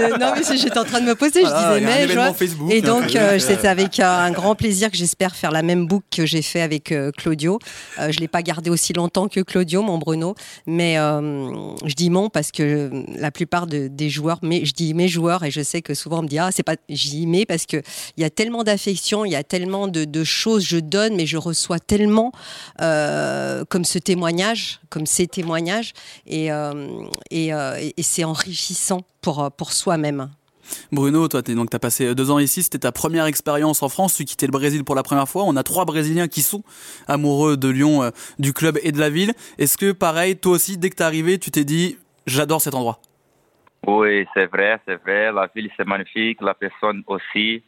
Le- non, mais c'est- j'étais en train de me poser, Voilà, je un disais mai, événement juin. Facebook, Et un donc, truc, euh, euh, c'est avec euh, un grand plaisir que j'espère faire la même boucle que j'ai fait avec euh, Claudio. Euh, je l'ai pas gardé aussi longtemps que Claudio, mon Bruno. Mais euh, je dis mon parce que la plupart de- des joueurs, mais je dis mes joueurs et je sais que souvent on me dit ah c'est pas, je dis mes parce que il y a tellement d'affection, il y a tellement de, de choses je donne, mais je reçois tellement euh, comme ce témoignage, comme ces témoignages et euh, et, euh, et- c'est enrichissant pour pour soi-même. Bruno, toi, donc t'as passé deux ans ici, c'était ta première expérience en France, tu quittais le Brésil pour la première fois. On a trois Brésiliens qui sont amoureux de Lyon, euh, du club et de la ville. Est-ce que, pareil, toi aussi, dès que t'es arrivé, tu t'es dit, j'adore cet endroit? Oui, c'est vrai, c'est vrai. La ville, c'est magnifique. La personne aussi.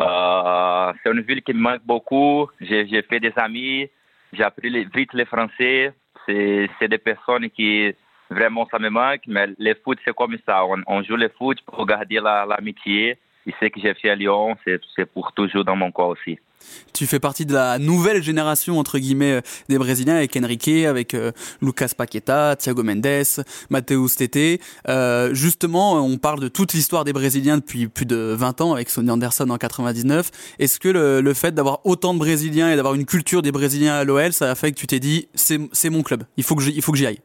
Euh, c'est une ville qui me manque beaucoup. J'ai fait des amis. J'ai appris vite le français. C'est des personnes qui vraiment ça me manque. Mais le foot, c'est comme ça. On, joue le foot pour garder la- l'amitié. Et ce que j'ai fait à Lyon, c'est pour toujours dans mon corps aussi. Tu fais partie de la nouvelle génération entre guillemets euh, des Brésiliens avec Enrique, avec euh, Lucas Paqueta, Thiago Mendes, Mateus Tete. Euh, justement, on parle de toute l'histoire des Brésiliens depuis plus de 20 ans avec Sonny Anderson en 99. Est-ce que le, fait d'avoir autant de Brésiliens et d'avoir une culture des Brésiliens à l'OL, ça a fait que tu t'es dit c'est mon club, il faut que j'y- aille?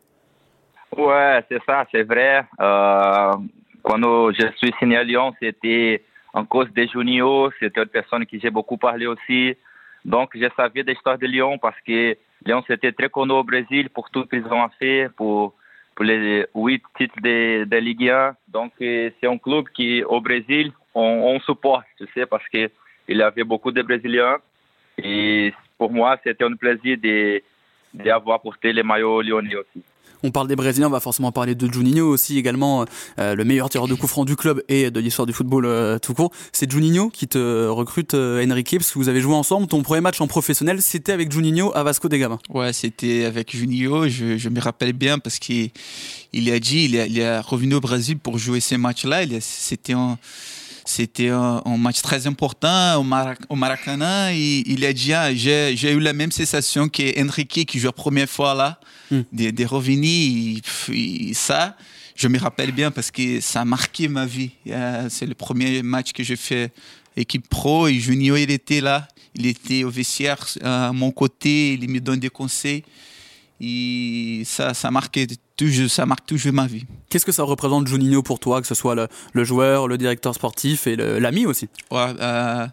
Ouais, c'est ça, c'est vrai. Quand je suis signé à Lyon, c'était en cause de Juninho, c'était une personne qui j'ai beaucoup parlé aussi. Donc, je savais de l'histoire de Lyon parce que Lyon, c'était très connu au Brésil pour tout ce qu'ils ont fait, pour, pour les huit titres de, de Ligue 1. Donc, euh, c'est un club qui, au Brésil, on, on supporte, tu sais, parce qu'il y avait beaucoup de Brésiliens. Et pour moi, c'était un plaisir de d'avoir porté les maillots lyonnais aussi. On parle des Brésiliens, on va forcément parler de Juninho aussi également, euh, le meilleur tireur de coup franc du club et de l'histoire du football euh, tout court. C'est Juninho qui te recrute euh, Enrique parce que vous avez joué ensemble. Ton premier match en professionnel, c'était avec Juninho à Vasco da Gama. Ouais, c'était avec Juninho, je, je me rappelle bien parce qu'il il a dit, il est revenu au Brésil pour jouer ces matchs-là. C'était un, c'était un, match très important au, Marac- au Maracanã. Il a dit, ah, j'ai eu la même sensation que qui joue la première fois là, de, de revenir. Et, pff, et ça, je me rappelle bien parce que ça a marqué ma vie. Euh, C'est le premier match que j'ai fait équipe pro et Juninho, il était là. Il était au vestiaire à mon côté, il me donne des conseils. Et ça, ça, marque toujours, ça marque toujours ma vie. Qu'est-ce que ça représente Juninho pour toi, que ce soit le, le joueur, le directeur sportif et l'ami aussi? Ouais, euh,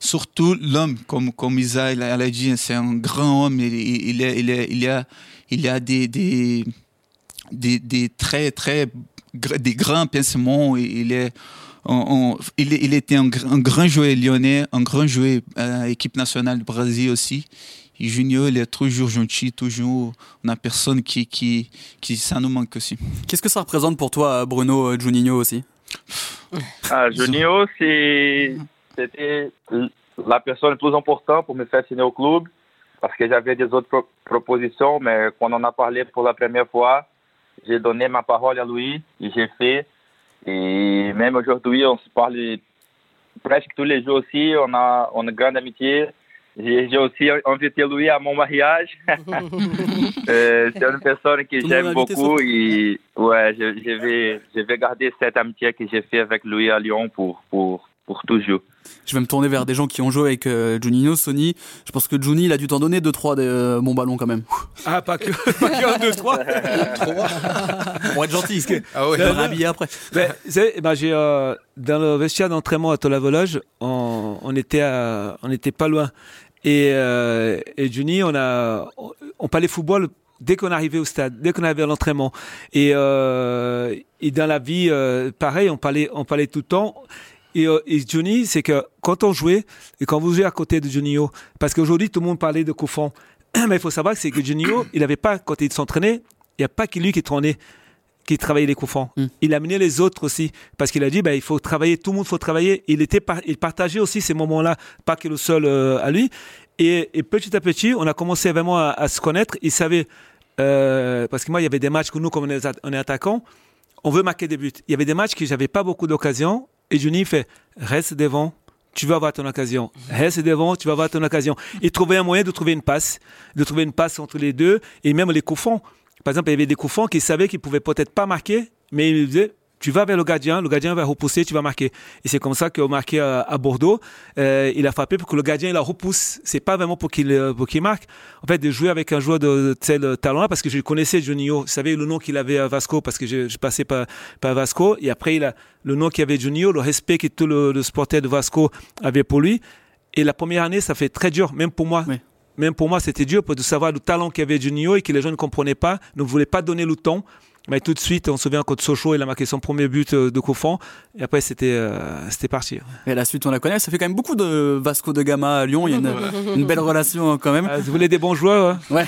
surtout l'homme, comme, comme Isa il a, elle a dit, c'est un grand homme. Il, il, est- il, est- il a, il a des, des, des, des très, très, des grands pensements. Il, est, on- on- il, était un, gr- un grand joueur lyonnais, un grand joueur à l'équipe nationale du Brésil aussi. Et Junior, il est toujours gentil, toujours une personne qui, qui, qui ça nous manque aussi. Qu'est-ce que ça représente pour toi, Bruno euh, Juninho aussi? Ah, Juninho, c'est- c'était la personne la plus importante pour me faire signer au club, parce que j'avais des autres pro- propositions, mais quand on a parlé pour la première fois, j'ai donné ma parole à lui et j'ai fait. Et même aujourd'hui, on se parle presque tous les jours aussi, on a, on a une grande amitié. J'ai aussi invité lui à mon mariage. Euh, c'est une personne que j'aime beaucoup et ouais, je, je vais, je vais garder cette amitié que j'ai fait avec lui à Lyon pour, pour, pour toujours. Je vais me tourner vers des gens qui ont joué avec euh, Juninho, Sony. Je pense que Juni, il a dû t'en donner 2-3 de euh, bons ballons quand même. Ah, pas que, pas que un, deux, trois. Pour être gentil, que Ah ouais. je vais me rhabiller après. Savez, ben, j'ai, euh, dans le vestiaire d'entraînement à Tolavolage, on, on était à- on était pas loin. Et, euh, et Juni, on a, on, parlait football dès qu'on arrivait au stade, dès qu'on arrivait à l'entraînement. Et, euh, et dans la vie, euh, pareil, on parlait, on parlait tout le temps. Et, euh, et Johnny, c'est que quand on jouait, et quand vous jouez à côté de Juninho, parce qu'aujourd'hui, tout le monde parlait de Koufan, mais il faut savoir que c'est que Juninho, il n'avait pas, quand il s'entraînait, il n'y a pas que lui qui tournait qui travaillait les coups francs. Il a amené les autres aussi parce qu'il a dit bah, il faut travailler, tout le monde faut travailler. Il était par- il partageait aussi ces moments-là, pas que le seul euh, à lui. Et, et petit à petit, on a commencé vraiment à, à se connaître. Il savait euh, parce que moi il y avait des matchs que nous comme on est, on est attaquant, on veut marquer des buts. Il y avait des matchs que j'avais pas beaucoup d'occasions et Juni fait reste devant. Tu vas avoir ton occasion. Reste devant, tu vas avoir ton occasion. Et trouver un moyen de trouver une passe, de trouver une passe entre les deux et même les coups. Par exemple, il y avait des coups qui savaient qu'ils pouvaient peut-être pas marquer, mais il disait tu vas vers le gardien, le gardien va repousser, tu vas marquer. Et c'est comme ça qu'on marqué à, à Bordeaux. Euh, il a frappé pour que le gardien il la repousse. C'est pas vraiment pour qu'il euh, pour marque. En fait, de jouer avec un joueur de tel talent-là, parce que je connaissais Juninho, je savais le nom qu'il avait à Vasco, parce que je, je passais par, par Vasco. Et après, il a le nom qu'il avait Juninho, le respect que tout le, le supporter de Vasco avait pour lui. Et la première année, ça fait très dur, même pour moi. Même pour moi, c'était dur de savoir le talent qu'avait Juninho et que les gens ne comprenaient pas, ne voulaient pas donner le temps Mais tout de suite, on se souvient contre Sochaux, il a marqué son premier but euh, de coup franc. Et après, c'était euh, c'était parti. Et la suite, on la connaît. Ça fait quand même beaucoup de Vasco de Gama à Lyon. Il y a une, une belle relation hein, quand même. Ah, vous voulez des bons joueurs hein Ouais.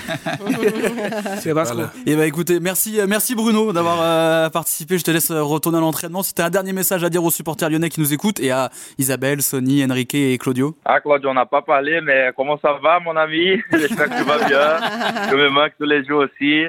C'est Vasco. Voilà. Et bah écoutez, merci, euh, merci Bruno d'avoir euh, participé. Je te laisse retourner à l'entraînement. Si tu as un dernier message à dire aux supporters lyonnais qui nous écoutent et à Isabelle, Sonny, Enrique et Claudio. Ah, Claudio, on n'a pas parlé, mais comment ça va, mon ami? J'espère que tu vas bien. Je me manque tous les jours aussi.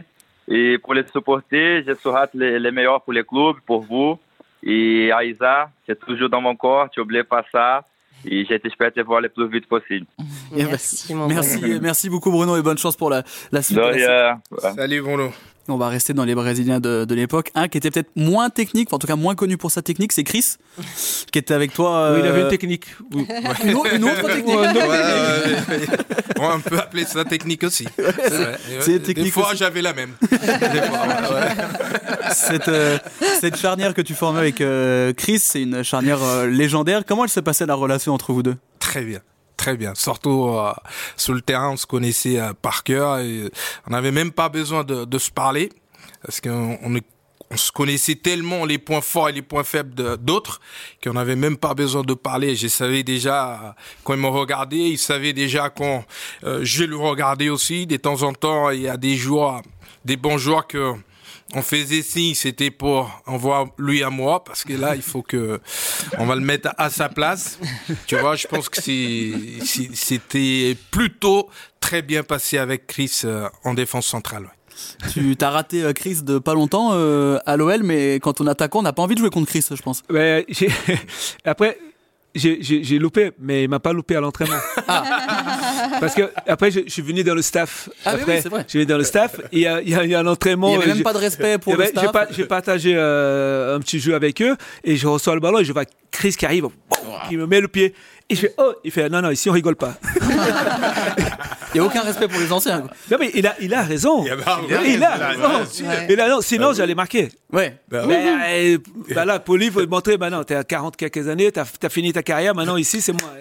Et pour les supporter, je souhaite les, les meilleurs pour les clubs, pour vous. Et à Isa, c'est toujours dans mon corps, tu n'oublies pas ça. Et j'espère te voir le plus vite possible. Merci, mon merci, beaucoup Bruno et bonne chance pour la, la suite. De de la rien. Salut Bruno. On va rester dans les Brésiliens de, de l'époque. Un qui était peut-être moins technique, enfin, en tout cas moins connu pour sa technique, c'est Chris, qui était avec toi. Oui, il avait euh, une technique. Oui. Une autre, une autre technique. Ouais, Ouais, ouais, ouais. On peut appeler ça technique aussi. C'est Des technique fois, aussi. j'avais la même. Des fois, ouais, ouais. cette, euh, cette charnière que tu formais avec euh, Chris, c'est une charnière euh, légendaire. Comment elle se passait la relation entre vous deux? Très bien. Très bien. Surtout euh, sur le terrain, on se connaissait euh, par cœur on n'avait même pas besoin de, se parler parce qu'on on, se connaissait tellement les points forts et les points faibles d'autres qu'on n'avait même pas besoin de parler. Je savais déjà quand il me regardait, il savait déjà quand euh, je le regardais aussi. De temps en temps, il y a des jours, des bons jours que on faisait signe, c'était pour envoyer lui à moi, parce que là, il faut que on va le mettre à sa place. Tu vois, je pense que c'était plutôt très bien passé avec Chris euh, en défense centrale. ouais. Tu t'as raté euh, Chris de pas longtemps euh, à l'OL, mais quand on attaquant, on n'a pas envie de jouer contre Chris, je pense. Mais j'ai- après, j'ai- loupé, mais il m'a pas loupé à l'entraînement. Parce que après, je, je suis venu dans le staff. Ah après, oui, c'est vrai. Je suis venu dans le staff. Il y a, il y a, il y a un entraînement. Il y avait même j'ai- pas de respect pour y le avait- staff. J'ai partagé euh, un petit jeu avec eux et je reçois le ballon et je vois Chris qui arrive, qui me met le pied. Et je fais, oh, il fait, non, non, ici on rigole pas. Il n'y a aucun respect pour les anciens. quoi. Non, mais il a, il a raison. Il a raison. Il a raison. Ouais. Il a raison. Sinon, j'allais marquer. Ouais. Bah, Mais, euh, bah là, Poli, il faut montrer maintenant, tu as 40 quelques années, tu as, fini ta carrière, maintenant ici, c'est moi.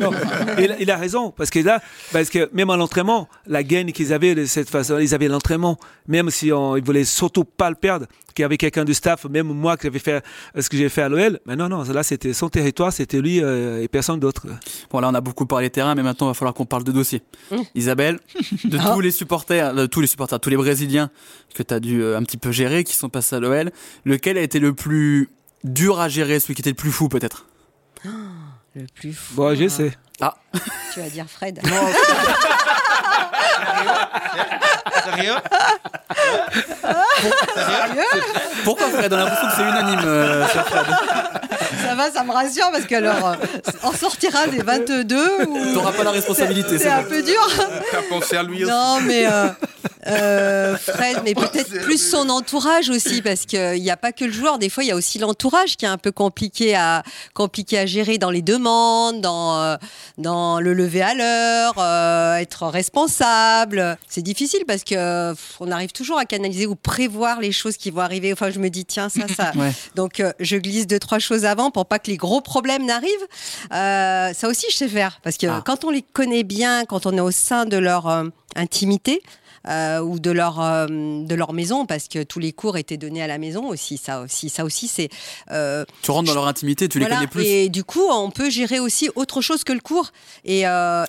Non. il, il a raison, parce que là, parce que même à l'entraînement, la gaine qu'ils avaient de cette façon, ils avaient l'entraînement, même si on, ils voulaient surtout pas le perdre, qu'il y avait quelqu'un du staff, même moi qui avais fait euh, ce que j'ai fait à l'OL, mais non, non, là, c'était son territoire, c'était lui euh, et personne d'autre. Bon, là, on a beaucoup parlé terrain, mais maintenant, il va falloir qu'on parle de dossier. Isabelle, de tous les supporters, de tous les supporters, tous les Brésiliens que tu as dû euh, un petit peu gérer, qui sont passés à l'OL, lequel a été le plus dur à gérer, celui qui était le plus fou, peut-être? Le plus fou. Bon, je sais. Ah, Tu vas dire Fred. Sérieux pourquoi Fred On a l'impression que c'est unanime, euh, cher Fred. Ça va, ça me rassure parce que alors, euh, on sortira des 22 ou. T'auras pas la responsabilité, C'est un peu dur. T'as pensé à lui aussi. Non, mais euh, euh, Fred, mais peut-être plus son entourage aussi, parce qu'il n'y a pas que le joueur. Des fois, il y a aussi l'entourage qui est un peu compliqué à compliqué à gérer dans les demandes, dans dans le lever à l'heure, euh, être responsable. C'est difficile parce que pff, on arrive toujours à canaliser ou prévoir les choses qui vont arriver. Enfin, je me dis tiens ça ça. Ouais. Donc euh, je glisse deux trois choses avant pour pas que les gros problèmes n'arrivent. Euh, ça aussi je sais faire parce que Ah. quand on les connaît bien, quand on est au sein de leur euh, intimité. euh, ou de leur euh, de leur maison parce que tous les cours étaient donnés à la maison aussi ça aussi ça aussi c'est euh, Tu rentres dans leur intimité, tu les voilà. connais plus. et du coup on peut gérer aussi autre chose que le cours et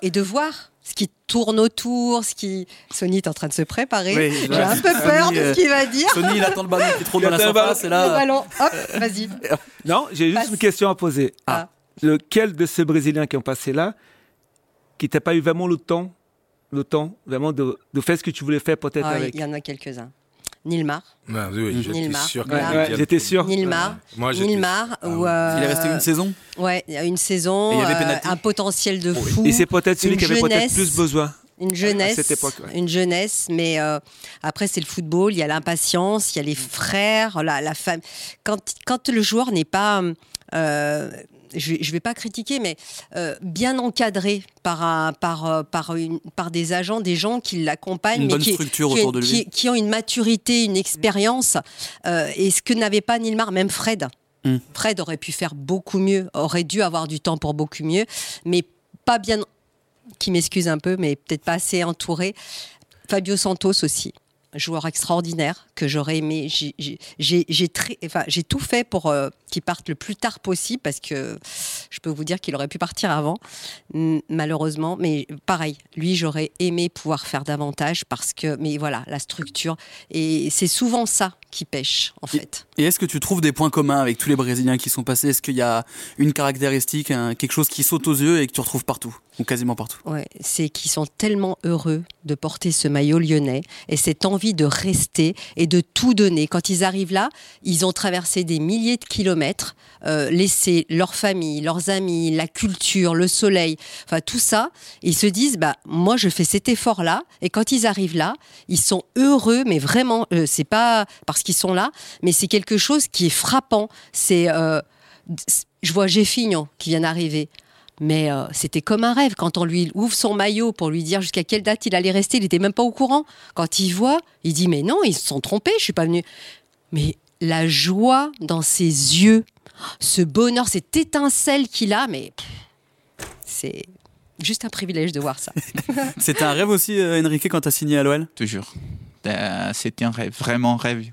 et de voir ce qui tourne autour ce qui Sony est en train de se préparer Oui, j'ai un peu peur Sony, de euh, ce qu'il va dire Sony, il attend le ballon qui trône dans la Il attend le surface, et le là. ballon hop vas-y Non, j'ai juste Passe. une question à poser. Ah. Lequel de ces Brésiliens qui ont passé là, qui t'a pas eu vraiment le temps, le temps vraiment de, de faire ce que tu voulais faire peut-être Ah, avec il y en a quelques-uns Nilmar Ah, oui, j'étais Nilmar. sûr que Ouais, tu ouais, allais j'étais sûr. Nilmar Moi, Nilmar. Ah où, oui. euh, Il est resté une saison Ouais, une saison, Et il y avait euh, un potentiel de fou. Et c'est peut-être celui qui avait peut-être plus besoin. Une jeunesse, À cette époque, ouais. une jeunesse, mais euh, après c'est le football, il y a l'impatience, il y a les frères, la, la femme. Quand, quand le joueur n'est pas, euh, je, je vais pas critiquer, mais euh, bien encadré par un, par, euh, par, une, par des agents, des gens qui l'accompagnent, qui, qui- qui- qui ont une maturité, une expérience, euh, et ce que n'avait pas Nilmar, même Fred. Mm. Fred aurait pu faire beaucoup mieux, aurait dû avoir du temps pour beaucoup mieux, mais pas bien, qui m'excuse un peu, mais peut-être pas assez entouré. Fabio Santos aussi. Joueur extraordinaire que j'aurais aimé. J'ai- enfin, tout fait pour euh, qu'il parte le plus tard possible parce que je peux vous dire qu'il aurait pu partir avant, malheureusement. Mais pareil, lui, j'aurais aimé pouvoir faire davantage parce que, mais voilà, la structure. Et c'est souvent ça qui pêche, en fait. Et est-ce que tu trouves des points communs avec tous les Brésiliens qui sont passés? Est-ce qu'il y a une caractéristique, quelque chose qui saute aux yeux et que tu retrouves partout? Ou quasiment partout c'est qu'ils sont tellement heureux de porter ce maillot lyonnais et cette envie de rester et de tout donner. Quand ils arrivent là, ils ont traversé des milliers de kilomètres, euh, laissé leur famille, leurs amis, la culture, le soleil, enfin tout ça. Ils se disent, bah moi je fais cet effort-là et quand ils arrivent là, ils sont heureux, mais vraiment, euh, c'est pas parce qu'ils sont là, mais c'est quelque chose qui est frappant. C'est, euh, je vois Jeffinho qui vient d'arriver. Mais euh, c'était comme un rêve. Quand on lui ouvre son maillot pour lui dire jusqu'à quelle date il allait rester, il n'était même pas au courant. Quand il voit, il dit Mais non, ils se sont trompés, je suis pas venu. Mais la joie dans ses yeux, ce bonheur, cette étincelle qu'il a, mais c'est juste un privilège de voir ça. C'était un rêve aussi, euh, Enrique, quand tu as signé à l'OL Toujours. Euh, C'était un rêve, vraiment un rêve.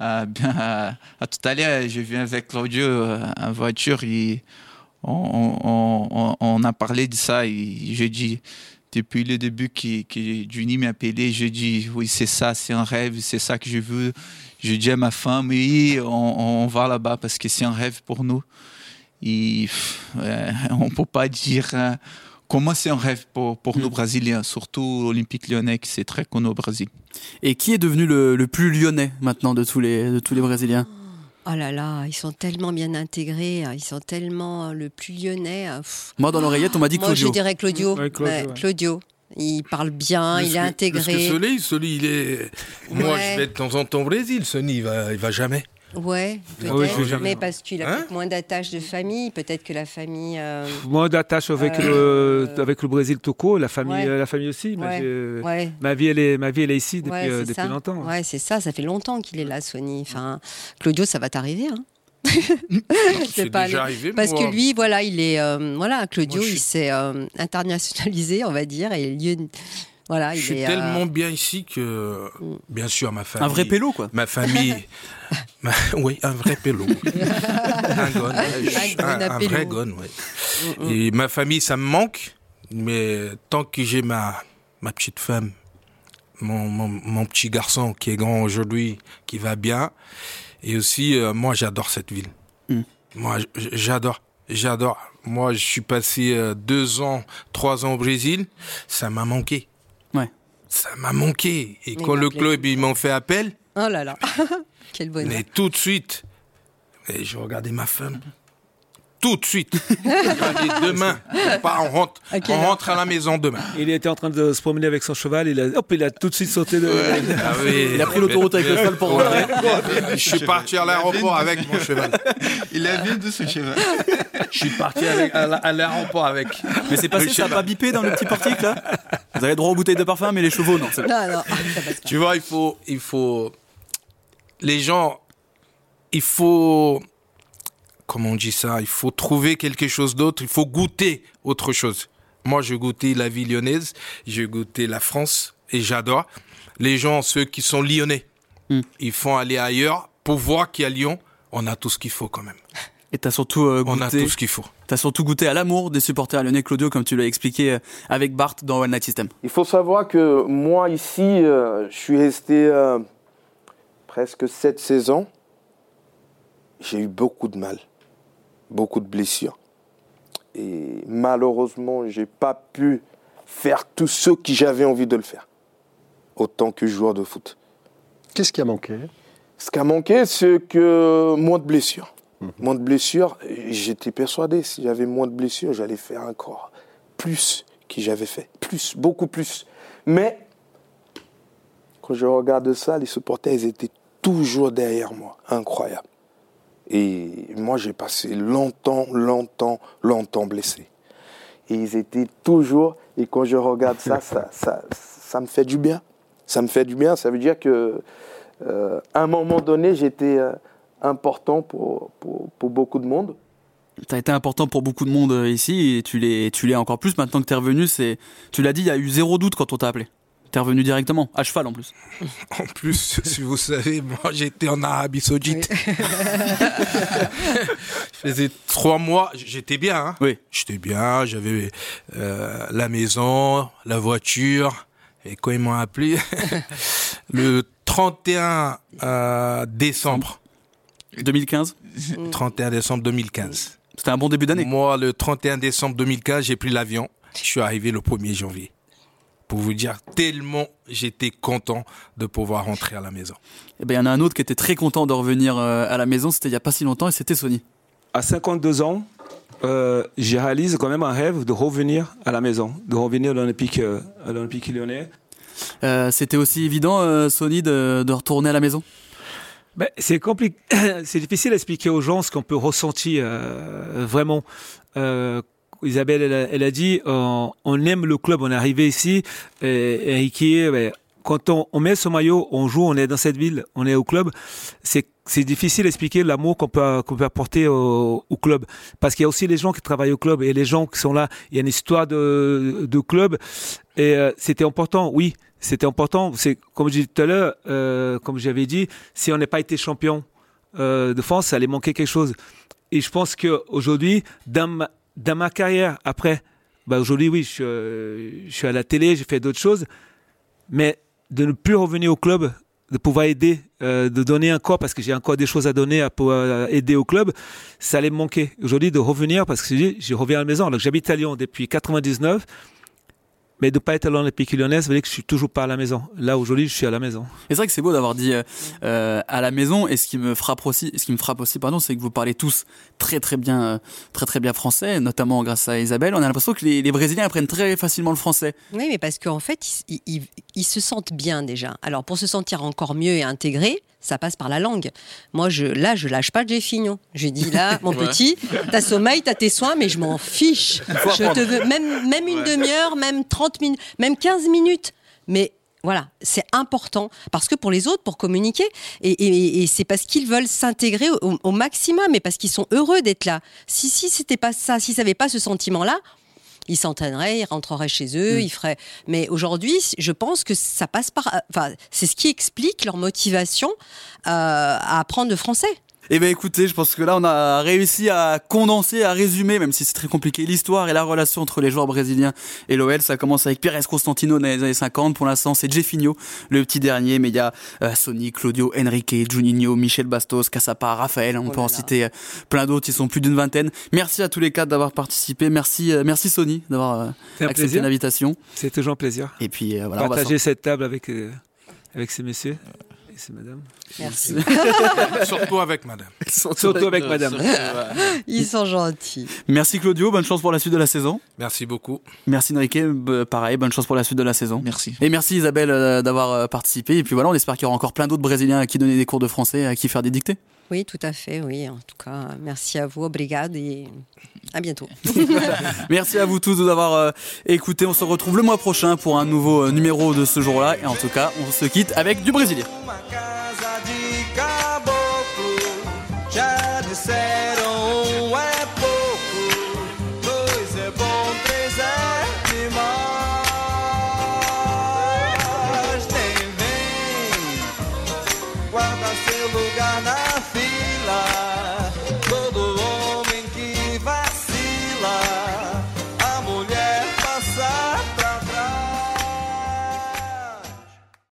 Euh, bien, euh, à tout à l'heure, je viens avec Claudio euh, en voiture et on, on- on- on a parlé de ça et je dis, depuis le début que, que Juni m'a appelé, je dis, oui, c'est ça, c'est un rêve, c'est ça que je veux. Je dis à ma femme, oui, on, on va là-bas parce que c'est un rêve pour nous. Et euh, on ne peut pas dire euh, comment c'est un rêve pour, pour nous Brésiliens, surtout l'Olympique lyonnais qui c'est très connu au Brésil. Et qui est devenu le, le plus lyonnais maintenant de tous les, de tous les Brésiliens? Oh là là, ils sont tellement bien intégrés, ils sont tellement euh, le plus lyonnais. euh, pff. Moi, dans l'oreillette, on m'a dit Moi, Claudio. je dirais Claudio. Ouais, Claudio, Ouais, ouais. Claudio. Il parle bien, il est intégré. Parce que Soli, Soli, il est. Moi, Ouais. je vais de temps en temps au Brésil. Sony, il va, il va jamais. Ouais, peut-être. Ah oui, vais jamais. mais parce qu'il a Hein peut-être moins d'attaches de famille, peut-être que la famille. euh, Moins d'attache avec, Euh, le, avec le Brésil court, la famille, ouais. euh, la famille aussi. Ouais, ouais. Ma, vie, elle est, ma vie, elle est ici depuis, ouais, euh, c'est depuis longtemps. Ouais, c'est ça. Ça fait longtemps qu'il est là, Sony. Enfin, Claudio, ça va t'arriver. Hein C'est pas déjà arrivé, Parce moi. que lui, voilà, il est, euh, voilà, Claudio, Moi, je il s'est euh, internationalisé, on va dire, et lieu, voilà, il Je suis est. euh, tellement bien ici que, bien sûr, ma famille. Un vrai pélo, quoi. Ma famille. ma- oui, un vrai pélo. un gon. Un Un, vrai gon, oui. Et ma famille, ça me manque, mais tant que j'ai ma, ma petite femme, mon, mon, mon petit garçon qui est grand aujourd'hui, qui va bien, et aussi, euh, moi, j'adore cette ville. Mm. Moi, j'adore. J'adore. Moi, je suis passé euh, deux ans, trois ans au Brésil. Ça m'a manqué. Ça m'a manqué. Et Mais quand le club, ils m'ont fait appel, Oh là là, quel bonheur. mais tout de suite, et je regardais ma femme. Tout de suite. Demain, on, part, on rentre, on rentre à la maison demain. Il était en train de se promener avec son cheval. Il a, hop, il a tout de suite sauté de. Ah oui. Il a pris l'autoroute avec le cheval pour rentrer. Je suis parti à l'aéroport avec mon cheval. Il a vu de ce cheval. Je suis parti avec- à la- à l'aéroport avec. Mais c'est passé, Le ça pas bipé dans le petit portique, là Vous avez droit aux bouteilles de parfum, mais les chevaux, non. Non, pas. Tu vois, il faut, il faut, les gens, il faut, comment on dit ça, il faut trouver quelque chose d'autre, il faut goûter autre chose. Moi, je goûtais la vie lyonnaise, j'ai goûté la France et j'adore. Les gens, ceux qui sont lyonnais, Hmm. ils font aller ailleurs pour voir qu'à Lyon, on a tout ce qu'il faut quand même. Et t'as surtout euh, On a goûté. tout ce qu'il faut. T'as surtout goûté à l'amour des supporters lyonnais, Claudio, comme tu l'as expliqué euh, avec Bart dans One Night System. Il faut savoir que moi, ici, euh, je suis resté euh, presque sept saisons. J'ai eu beaucoup de mal, beaucoup de blessures. Et malheureusement, j'ai pas pu faire tout ce que j'avais envie de le faire, autant que joueur de foot. Qu'est-ce qui a manqué? Ce qui a manqué, c'est que moins de blessures. Moins de blessures, j'étais persuadé, si j'avais moins de blessures, j'allais faire encore plus que j'avais fait. Plus, beaucoup plus. Mais, quand je regarde ça, les supporters, ils étaient toujours derrière moi. Incroyable. Et moi, j'ai passé longtemps, longtemps, longtemps blessé. Et ils étaient toujours, et quand je regarde ça, ça, ça, ça me fait du bien. Ça me fait du bien, ça veut dire que euh, à un moment donné, j'étais euh, important pour, pour, pour beaucoup de monde. T'as été important pour beaucoup de monde euh, ici et tu l'es, tu encore plus maintenant que t'es revenu. C'est, tu l'as dit, il y a eu zéro doute quand on t'a appelé. T'es revenu directement, à cheval en plus. En plus, si vous savez, moi j'étais en Arabie Saoudite. je faisais trois mois, j'étais bien. Hein oui. J'étais bien, j'avais euh, la maison, la voiture. Et quand ils m'ont appelé, le 31 euh, décembre 2015 31 décembre 2015. C'était un bon début d'année. Moi, le 31 décembre 2015, j'ai pris l'avion. Je suis arrivé le 1er janvier. Pour vous dire tellement j'étais content de pouvoir rentrer à la maison. Eh ben, il y en a un autre qui était très content de revenir euh, à la maison. C'était il y a pas si longtemps et c'était Sony. À 52 ans, euh, je réalise quand même un rêve de revenir à la maison, de revenir à l'Olympique, euh, à l'Olympique lyonnais. Euh, c'était aussi évident, euh, Sony, de, de, retourner à la maison? Ben, C'est compliqué, c'est difficile d'expliquer aux gens ce qu'on peut ressentir euh, vraiment. Isabelle, elle a, elle a dit, on, on, aime le club, on est arrivé ici, et, Ricky, ben, quand on, on, met ce maillot, on joue, on est dans cette ville, on est au club, c'est c'est difficile d'expliquer l'amour qu'on peut, qu'on peut apporter au, au club. Parce qu'il y a aussi les gens qui travaillent au club et les gens qui sont là. Il y a une histoire de, de club. Et euh, c'était important, oui, c'était important. C'est Comme je disais tout à l'heure, euh, comme j'avais dit, si on n'a pas été champion euh, de France, ça allait manquer quelque chose. Et je pense qu'aujourd'hui, dans dans ma carrière, après, bah aujourd'hui, oui, je, suis à la télé, j'ai fait d'autres choses. Mais de ne plus revenir au club, de pouvoir aider, euh, de donner encore, parce que j'ai encore des choses à donner à pouvoir aider au club, ça allait me manquer. Aujourd'hui, de revenir, parce que je, je reviens à la maison. Alors j'habite à Lyon depuis 99, mais de pas être à l'Olympique lyonnais, ça veut dire que je suis toujours pas à la maison. Là aujourd'hui, je suis à la maison. Et c'est vrai que c'est beau d'avoir dit euh, à la maison. Et ce qui me frappe aussi, ce qui me frappe aussi, pardon, c'est que vous parlez tous très très bien, euh, très très bien français, notamment grâce à Isabelle. On a l'impression que les, les, Brésiliens apprennent très facilement le français. Oui, mais parce qu'en fait, ils, ils, ils, se sentent bien déjà. Alors pour se sentir encore mieux et intégrés, ça passe par la langue. Moi, je, là, je lâche pas Jeff Fignon. Je dis là, mon ouais. petit, t'as sommeil, t'as tes soins, mais je m'en fiche. Je te veux même, même une ouais. demi-heure, même 30 minutes, même 15 minutes. Mais voilà, c'est important parce que pour les autres, pour communiquer, et, et, et c'est parce qu'ils veulent s'intégrer au, au, maximum, et parce qu'ils sont heureux d'être là. Si si c'était pas ça, s'ils n'avaient pas ce sentiment-là, ils s'entraîneraient, ils rentreraient chez eux, mmh. ils feraient. Mais aujourd'hui, je pense que ça passe par. Enfin, c'est ce qui explique leur motivation euh, à apprendre le français. Eh bien écoutez, je pense que là on a réussi à condenser, à résumer, même si c'est très compliqué, l'histoire et la relation entre les joueurs brésiliens et l'OL. Ça commence avec Pérez Constantino dans les années 50. Pour l'instant, c'est Jeffinho, le petit dernier, mais il y a euh, Sony, Claudio, Enrique, Juninho, Michel Bastos, Cassapa, Raphaël. On oh peut en citer euh, plein d'autres. Ils sont plus d'une vingtaine. Merci à tous les quatre d'avoir participé. Merci, euh, merci Sony d'avoir accepté l'invitation. C'est toujours un plaisir. Et puis voilà. Partager cette table avec avec ces messieurs. C'est madame. Merci. Surtout avec madame. Surtout, avec, avec madame. Ils sont gentils. Merci Claudio, bonne chance pour la suite de la saison. Merci beaucoup. Merci Enrique, pareil, bonne chance pour la suite de la saison. Merci. Et merci Isabelle euh, d'avoir participé. Et puis voilà, on espère qu'il y aura encore plein d'autres Brésiliens à qui donner des cours de français, à qui faire des dictées. Oui, tout à fait, oui. En tout cas, merci à vous, obrigado et à bientôt. merci à vous tous de nous avoir euh, écoutés. On se retrouve le mois prochain pour un nouveau euh, numéro de ce jour-là. Et en tout cas, on se quitte avec du Brésilien.